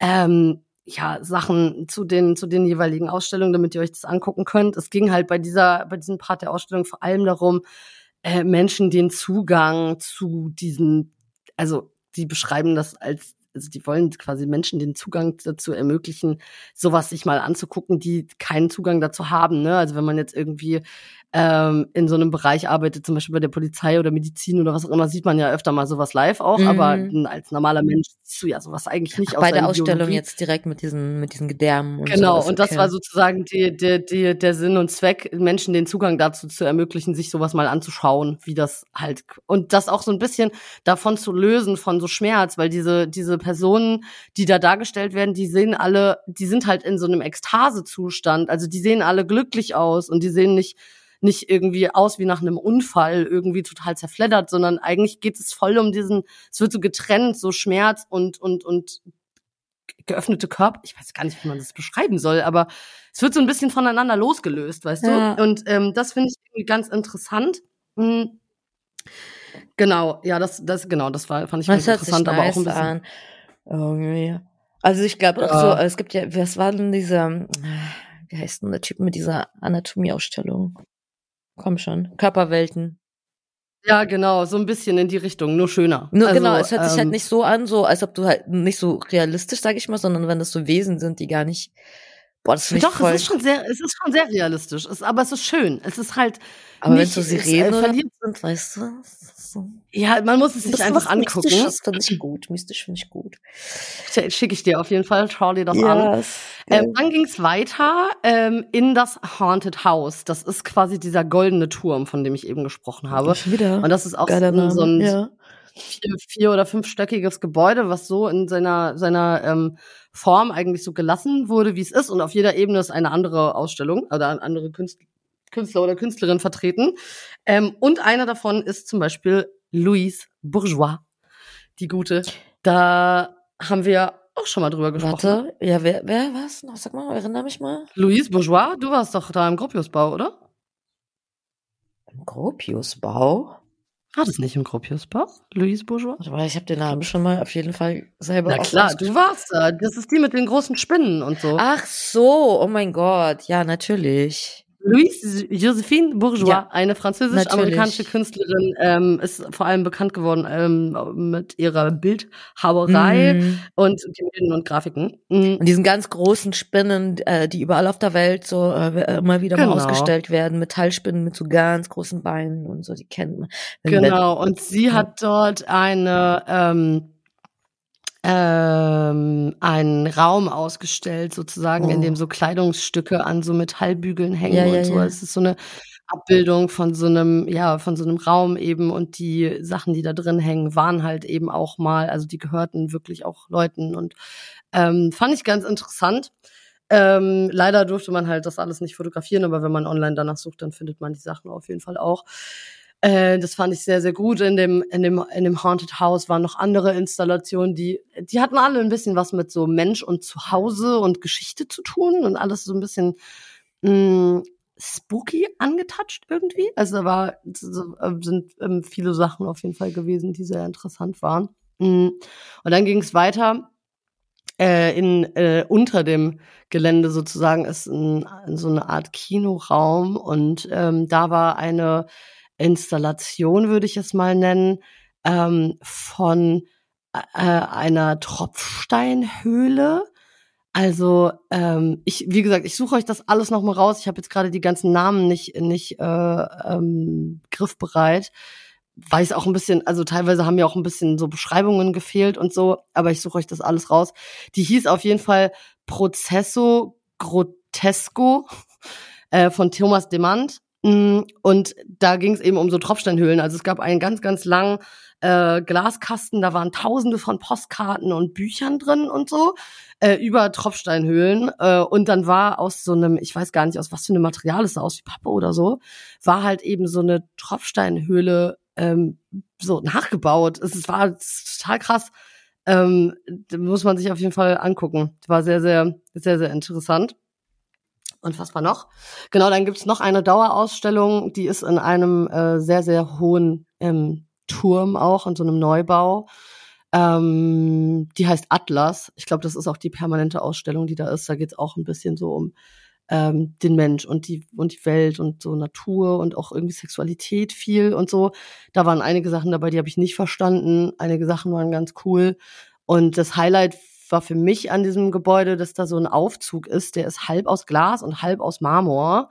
ähm, ja, Sachen zu den, zu den jeweiligen Ausstellungen, damit ihr euch das angucken könnt. Es ging halt bei dieser, bei diesem Part der Ausstellung vor allem darum, äh, Menschen den Zugang zu diesen, also die beschreiben das als also die wollen quasi Menschen den Zugang dazu ermöglichen, sowas sich mal anzugucken, die keinen Zugang dazu haben. Ne? Also wenn man jetzt irgendwie ähm, in so einem Bereich arbeitet, zum Beispiel bei der Polizei oder Medizin oder was auch immer, sieht man ja öfter mal sowas live auch, mhm. aber als normaler Mensch siehst du ja sowas eigentlich nicht. Ach, bei der Ausstellung Biologie. jetzt direkt mit diesen, mit diesen Gedärmen und Genau, sowas, und das okay. war sozusagen die, die, die, der Sinn und Zweck, Menschen den Zugang dazu zu ermöglichen, sich sowas mal anzuschauen, wie das halt, und das auch so ein bisschen davon zu lösen, von so Schmerz, weil diese, diese Personen, die da dargestellt werden, die sehen alle, die sind halt in so einem Ekstasezustand, also die sehen alle glücklich aus und die sehen nicht nicht irgendwie aus wie nach einem Unfall, irgendwie total zerfleddert, sondern eigentlich geht es voll um diesen, es wird so getrennt, so Schmerz und, und, und geöffnete Körper. Ich weiß gar nicht, wie man das beschreiben soll, aber es wird so ein bisschen voneinander losgelöst, weißt ja. du? Und ähm, das finde ich irgendwie ganz interessant. Mhm. Genau, ja, das, das, genau, das war, fand ich ganz interessant, aber auch ein bisschen. An. Irgendwie. Also ich glaube auch ja. so, es gibt ja, was war denn dieser, wie heißt denn der Typ mit dieser Anatomieausstellung? Komm schon. Körperwelten. Ja, genau, so ein bisschen in die Richtung, nur schöner. Nur, also, genau, es hört ähm, sich halt ähm, nicht so an, so als ob du halt nicht so realistisch, sag ich mal, sondern wenn das so Wesen sind, die gar nicht. Boah, das ist Doch, voll. es ist schon sehr, es ist schon sehr realistisch. Es, aber es ist schön. Es ist halt. Aber nicht, wenn so Sirenen äh, sind, weißt du? So. Ja, man muss es sich einfach angucken. Das finde ich gut. Mystisch finde ich gut. Schicke ich dir auf jeden Fall. Schau dir das yes. an. Ähm, dann ging es weiter ähm, in das Haunted House. Das ist quasi dieser goldene Turm, von dem ich eben gesprochen habe. Wieder. Und das ist auch so, so ein ja. vier, vier- oder fünfstöckiges Gebäude, was so in seiner, seiner ähm, Form eigentlich so gelassen wurde, wie es ist. Und auf jeder Ebene ist eine andere Ausstellung oder eine andere Künstler Künstler oder Künstlerin vertreten. Ähm, und einer davon ist zum Beispiel Louise Bourgeois, die gute. Da haben wir auch schon mal drüber gesprochen. Warte, ja, wer, wer was? Noch, sag mal, erinnere mich mal. Louise Bourgeois, du warst doch da im Gropiusbau, oder? Im Gropiusbau? War das nicht im Gropiusbau? Louise Bourgeois? Aber ich habe den Namen schon mal auf jeden Fall selber Na klar, du warst da. Das ist die mit den großen Spinnen und so. Ach so, oh mein Gott. Ja, natürlich. Louise Josephine Bourgeois, ja, eine französisch-amerikanische Künstlerin, ähm, ist vor allem bekannt geworden ähm, mit ihrer Bildhauerei mm. und Gemälden und Grafiken. Mm. Und diesen ganz großen Spinnen, äh, die überall auf der Welt so äh, immer wieder genau. mal ausgestellt werden, Metallspinnen mit so ganz großen Beinen und so, die kennt man. Genau, und sie ja. hat dort eine ähm, ähm, einen Raum ausgestellt, sozusagen, oh. in dem so Kleidungsstücke an so Metallbügeln hängen ja, und ja, so. Ja. Es ist so eine Abbildung von so einem, ja, von so einem Raum eben und die Sachen, die da drin hängen, waren halt eben auch mal, also die gehörten wirklich auch Leuten und ähm, fand ich ganz interessant. Ähm, leider durfte man halt das alles nicht fotografieren, aber wenn man online danach sucht, dann findet man die Sachen auf jeden Fall auch. Äh, das fand ich sehr, sehr gut. In dem, in dem, in dem Haunted House waren noch andere Installationen, die, die hatten alle ein bisschen was mit so Mensch und Zuhause und Geschichte zu tun und alles so ein bisschen mh, mm, spooky angetouched irgendwie. Also da war, äh, sind ähm, viele Sachen auf jeden Fall gewesen, die sehr interessant waren. Mm. Und dann ging es weiter. Äh, in äh, unter dem Gelände sozusagen ist ein, so eine Art Kinoraum und ähm, da war eine Installation, würde ich es mal nennen, ähm, von äh, einer Tropfsteinhöhle. Also ähm, ich, wie gesagt, ich suche euch das alles noch mal raus. Ich habe jetzt gerade die ganzen Namen nicht nicht äh, ähm, griffbereit, weil es auch ein bisschen, also teilweise haben mir auch ein bisschen so Beschreibungen gefehlt und so. Aber ich suche euch das alles raus. Die hieß auf jeden Fall Processo Grotesco äh, von Thomas Demand und da ging es eben um so Tropfsteinhöhlen. Also es gab einen ganz, ganz langen äh, Glaskasten, da waren tausende von Postkarten und Büchern drin und so, äh, über Tropfsteinhöhlen. Äh, und dann war aus so einem, ich weiß gar nicht, aus was für einem Material es sah, aus wie Pappe oder so, war halt eben so eine Tropfsteinhöhle ähm, so nachgebaut. Es war total krass. Ähm, muss man sich auf jeden Fall angucken. War sehr, sehr, sehr, sehr interessant. Und was war noch? Genau, dann gibt's noch eine Dauerausstellung, die ist in einem äh, sehr, sehr hohen ähm, Turm auch, in so einem Neubau. Ähm, die heißt Atlas. Ich glaube, das ist auch die permanente Ausstellung, die da ist. Da geht's auch ein bisschen so um ähm, den Mensch und die und die Welt und so Natur und auch irgendwie Sexualität viel und so. Da waren einige Sachen dabei, die habe ich nicht verstanden. Einige Sachen waren ganz cool. Und das Highlight war für mich an diesem Gebäude, dass da so ein Aufzug ist, der ist halb aus Glas und halb aus Marmor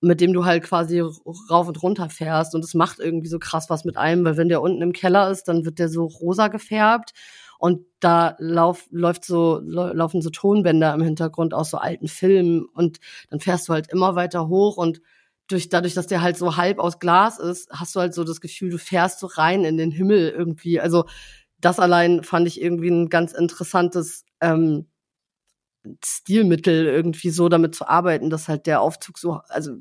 mit dem du halt quasi rauf und runter fährst. Und es macht irgendwie so krass was mit einem, weil wenn der unten im Keller ist, dann wird der so rosa gefärbt. Und da lauf, läuft so, laufen so Tonbänder im Hintergrund aus so alten Filmen. Und dann fährst du halt immer weiter hoch. Und durch, dadurch, dass der halt so halb aus Glas ist, hast du halt so das Gefühl, du fährst so rein in den Himmel irgendwie. Also das allein fand ich irgendwie ein ganz interessantes ähm, Stilmittel, irgendwie so damit zu arbeiten, dass halt der Aufzug so, also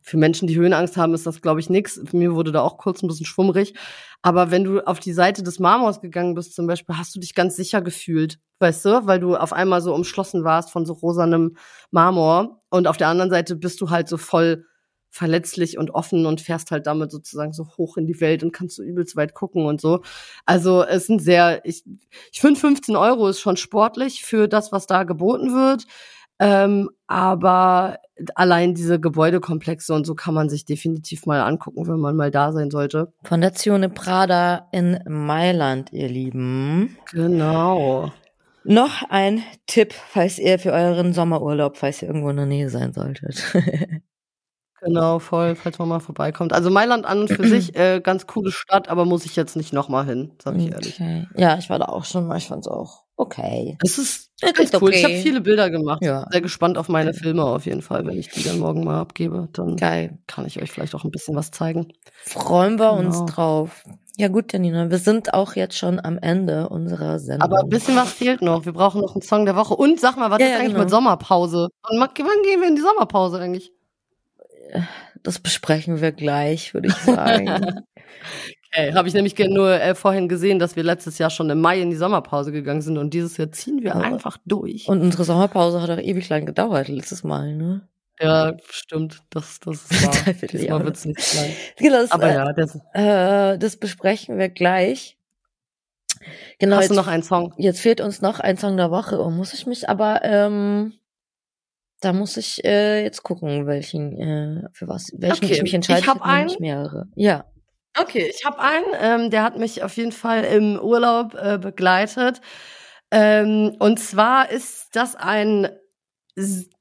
für Menschen, die Höhenangst haben, ist das, glaube ich, nix. Mir wurde da auch kurz ein bisschen schwummrig. Aber wenn du auf die Seite des Marmors gegangen bist, zum Beispiel, hast du dich ganz sicher gefühlt, weißt du, weil du auf einmal so umschlossen warst von so rosanem Marmor. Und auf der anderen Seite bist du halt so voll verletzlich und offen und fährst halt damit sozusagen so hoch in die Welt und kannst so übelst weit gucken und so. Also es sind sehr, ich, ich finde 15 Euro ist schon sportlich für das, was da geboten wird. Ähm, aber allein diese Gebäudekomplexe und so kann man sich definitiv mal angucken, wenn man mal da sein sollte. Fondazione Prada in Mailand, ihr Lieben. Genau. Noch ein Tipp, falls ihr für euren Sommerurlaub, falls ihr irgendwo in der Nähe sein solltet. Genau, voll, falls man mal vorbeikommt. Also Mailand an und für sich äh, ganz coole Stadt, aber muss ich jetzt nicht nochmal hin, sag ich ehrlich. Okay. Ja, ich war da auch schon mal, ich fand's auch okay. Es ist echt cool. Okay. Ich habe viele Bilder gemacht. Ja. Sehr gespannt auf meine Filme auf jeden Fall, wenn ich die dann morgen mal abgebe. Dann Geil. kann ich euch vielleicht auch ein bisschen was zeigen. Freuen wir genau. uns drauf. Ja gut, Janina, wir sind auch jetzt schon am Ende unserer Sendung. Aber ein bisschen was fehlt noch. Wir brauchen noch einen Song der Woche. Und sag mal, was ja, ist ja, eigentlich genau. mit Sommerpause? Und wann gehen wir in die Sommerpause eigentlich? Das besprechen wir gleich, würde ich sagen. okay, habe ich nämlich nur äh, vorhin gesehen, dass wir letztes Jahr schon im Mai in die Sommerpause gegangen sind und dieses Jahr ziehen wir ja. einfach durch. Und unsere Sommerpause hat auch ewig lang gedauert letztes Mal, ne? Ja, stimmt. Das, das ist wahr. Diesmal wird's nicht. Genau, das, aber ja, das, äh, das besprechen wir gleich. Genau. Hast jetzt, du noch einen Song? Jetzt fehlt uns noch ein Song der Woche. Und muss ich mich aber ähm, da muss ich äh, jetzt gucken, welchen, äh, für was, welchen okay. ich mich entscheide. Ich habe einen. mehrere. Ja. Okay, ich habe einen, ähm, der hat mich auf jeden Fall im Urlaub äh, begleitet. Ähm, und zwar ist das ein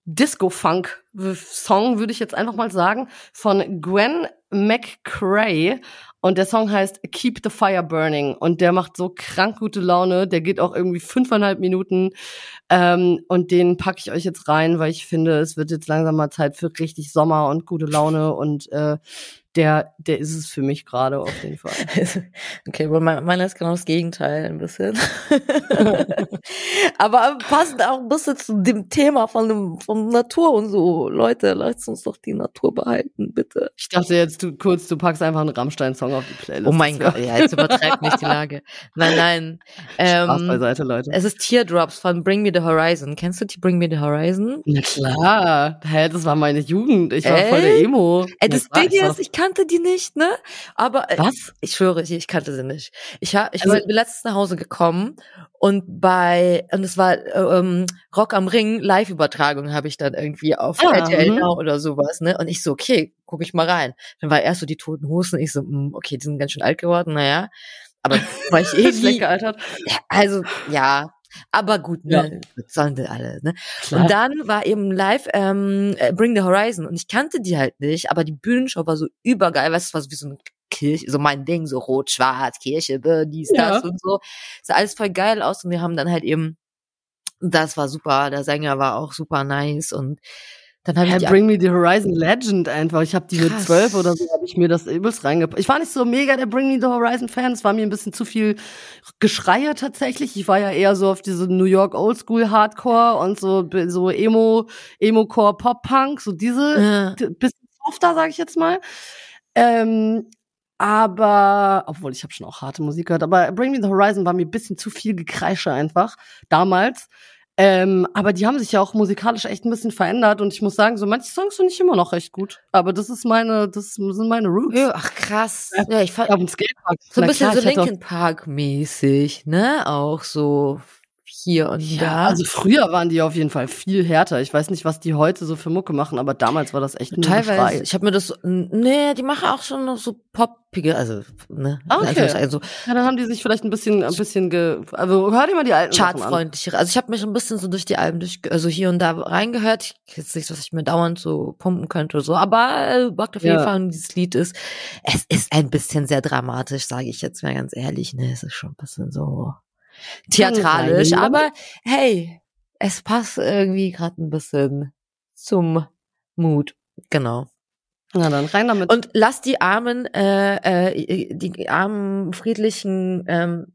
Disco-Funk-Song, würde ich jetzt einfach mal sagen, von Gwen McCrae. Und der Song heißt Keep the Fire Burning. Und der macht so krank gute Laune. Der geht auch irgendwie fünfeinhalb Minuten. Ähm, und den packe ich euch jetzt rein, weil ich finde, es wird jetzt langsam mal Zeit für richtig Sommer und gute Laune. Und äh, der, der ist es für mich gerade auf jeden Fall. okay, aber meiner ist genau das Gegenteil ein bisschen. aber passend auch ein bisschen zu dem Thema von, dem, von Natur und so. Leute, lasst uns doch die Natur behalten, bitte. Ich dachte jetzt du, kurz, du packst einfach einen Rammstein-Song auf die Playlist. Oh mein Gott, ja, jetzt übertreibt nicht die Lage. Nein, nein. Ähm, Spaß beiseite, Leute. Es ist Teardrops von Bring Me the Horizon. Kennst du die Bring Me the Horizon? Na klar. Hä, das war meine Jugend. Ich war äh? voll der Emo. Ey, das Ding ist, ich kann kannte die nicht, ne? Aber äh, was? Ich schwöre, ich, ich kannte sie nicht. Ich hab, ich also, bin letztens nach Hause gekommen und bei und es war äh, ähm, Rock am Ring Live-Übertragung habe ich dann irgendwie auf ah, RTL. Now oder sowas, ne? Und ich so, okay, guck ich mal rein. Dann war erst so die toten Hosen, ich so, mh, hm, okay, die sind ganz schön alt geworden, naja. Aber war ich eh schlecht gealtert. Also ja, aber gut, ne, ja. sollen wir alle, ne? Klar. Und dann war eben live ähm, äh, Bring the Horizon und ich kannte die halt nicht, aber die Bühnenshow war so übergeil, weißt du, was wie so eine Kirche, so mein Ding, so rot, schwarz, Kirche, dies, das ja. und so. Sah alles voll geil aus und wir haben dann halt eben, das war super, der Sänger war auch super nice und dann habe ich ja, Bring Me the Horizon Legend einfach. Ich habe die Krass. mit zwölf oder so habe ich mir das übelst reingepackt. Ich war nicht so mega der Bring Me the Horizon Fan. Es war mir ein bisschen zu viel Geschreie tatsächlich. Ich war ja eher so auf diese New York Oldschool Hardcore und so so Emo Emo Core Pop Punk, so diese ja. bisschen softer, sage ich jetzt mal. Ähm, aber, obwohl ich habe schon auch harte Musik gehört, aber Bring Me the Horizon war mir ein bisschen zu viel Gekreische einfach damals. Ähm, aber die haben sich ja auch musikalisch echt ein bisschen verändert und ich muss sagen, so manche Songs finde ich immer noch recht gut. Aber das ist meine, das sind meine Roots. Ja, ach krass. Ja, ich fand. So ein bisschen klar, so Linkin Park mäßig, ne? Auch so hier und ja, da. Also früher waren die auf jeden Fall viel härter. Ich weiß nicht, was die heute so für Mucke machen, aber damals war das echt nur Teilweise. Ich habe mir das, nee, die machen auch schon noch so poppige, also ne. Okay. Also, ja, dann haben die sich vielleicht ein bisschen, ein bisschen, ge, also hör dir mal die alten Chartfreundlichere. Also ich habe mich ein bisschen so durch die Alben durch, also hier und da reingehört. Ich jetzt nicht, dass ich mir dauernd so pumpen könnte oder so, aber äh, Bock auf jeden ja. Fall, und dieses Lied ist, es ist ein bisschen sehr dramatisch, sage ich jetzt mal ganz ehrlich. Ne, es ist schon ein bisschen so theatralisch, aber hey, es passt irgendwie gerade ein bisschen zum Mut. Genau. Na dann rein damit. Und lass die armen, äh, äh, die armen friedlichen ähm,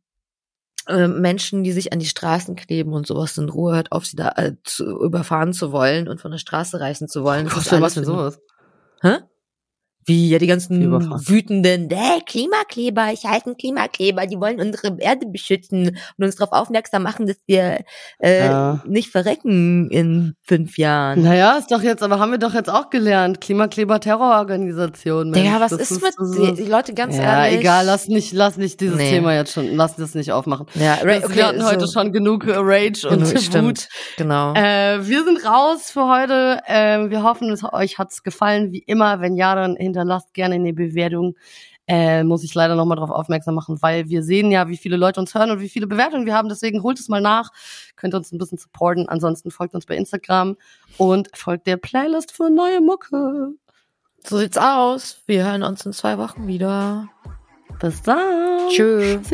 äh, Menschen, die sich an die Straßen kleben und sowas in Ruhe, hört auf, sie da äh, zu, überfahren zu wollen und von der Straße reißen zu wollen. Oh Gott, was denn sowas? Hä? Wie ja die ganzen wütenden, äh, Klimakleber, ich halte einen Klimakleber, die wollen unsere Erde beschützen und uns darauf aufmerksam machen, dass wir äh, ja. nicht verrecken in fünf Jahren. Naja, ist doch jetzt, aber haben wir doch jetzt auch gelernt, Klimakleber Terrororganisation. Ja, was ist, ist mit ist, die, Leute ganz ja, ehrlich? Ja, egal, lass nicht, lass nicht dieses nee. Thema jetzt schon, lass das nicht aufmachen. Ja, okay, wir hatten so heute schon genug Rage und stimmt, Wut. Genau. Äh, wir sind raus für heute. Äh, wir hoffen, es euch hat's gefallen, wie immer. Wenn ja, dann hinter hinterlasst gerne eine Bewertung. Äh, muss ich leider nochmal darauf aufmerksam machen, weil wir sehen ja, wie viele Leute uns hören und wie viele Bewertungen wir haben. Deswegen holt es mal nach, könnt uns ein bisschen supporten. Ansonsten folgt uns bei Instagram und folgt der Playlist für neue Mucke. So sieht's aus. Wir hören uns in zwei Wochen wieder. Bis dann. Tschüss.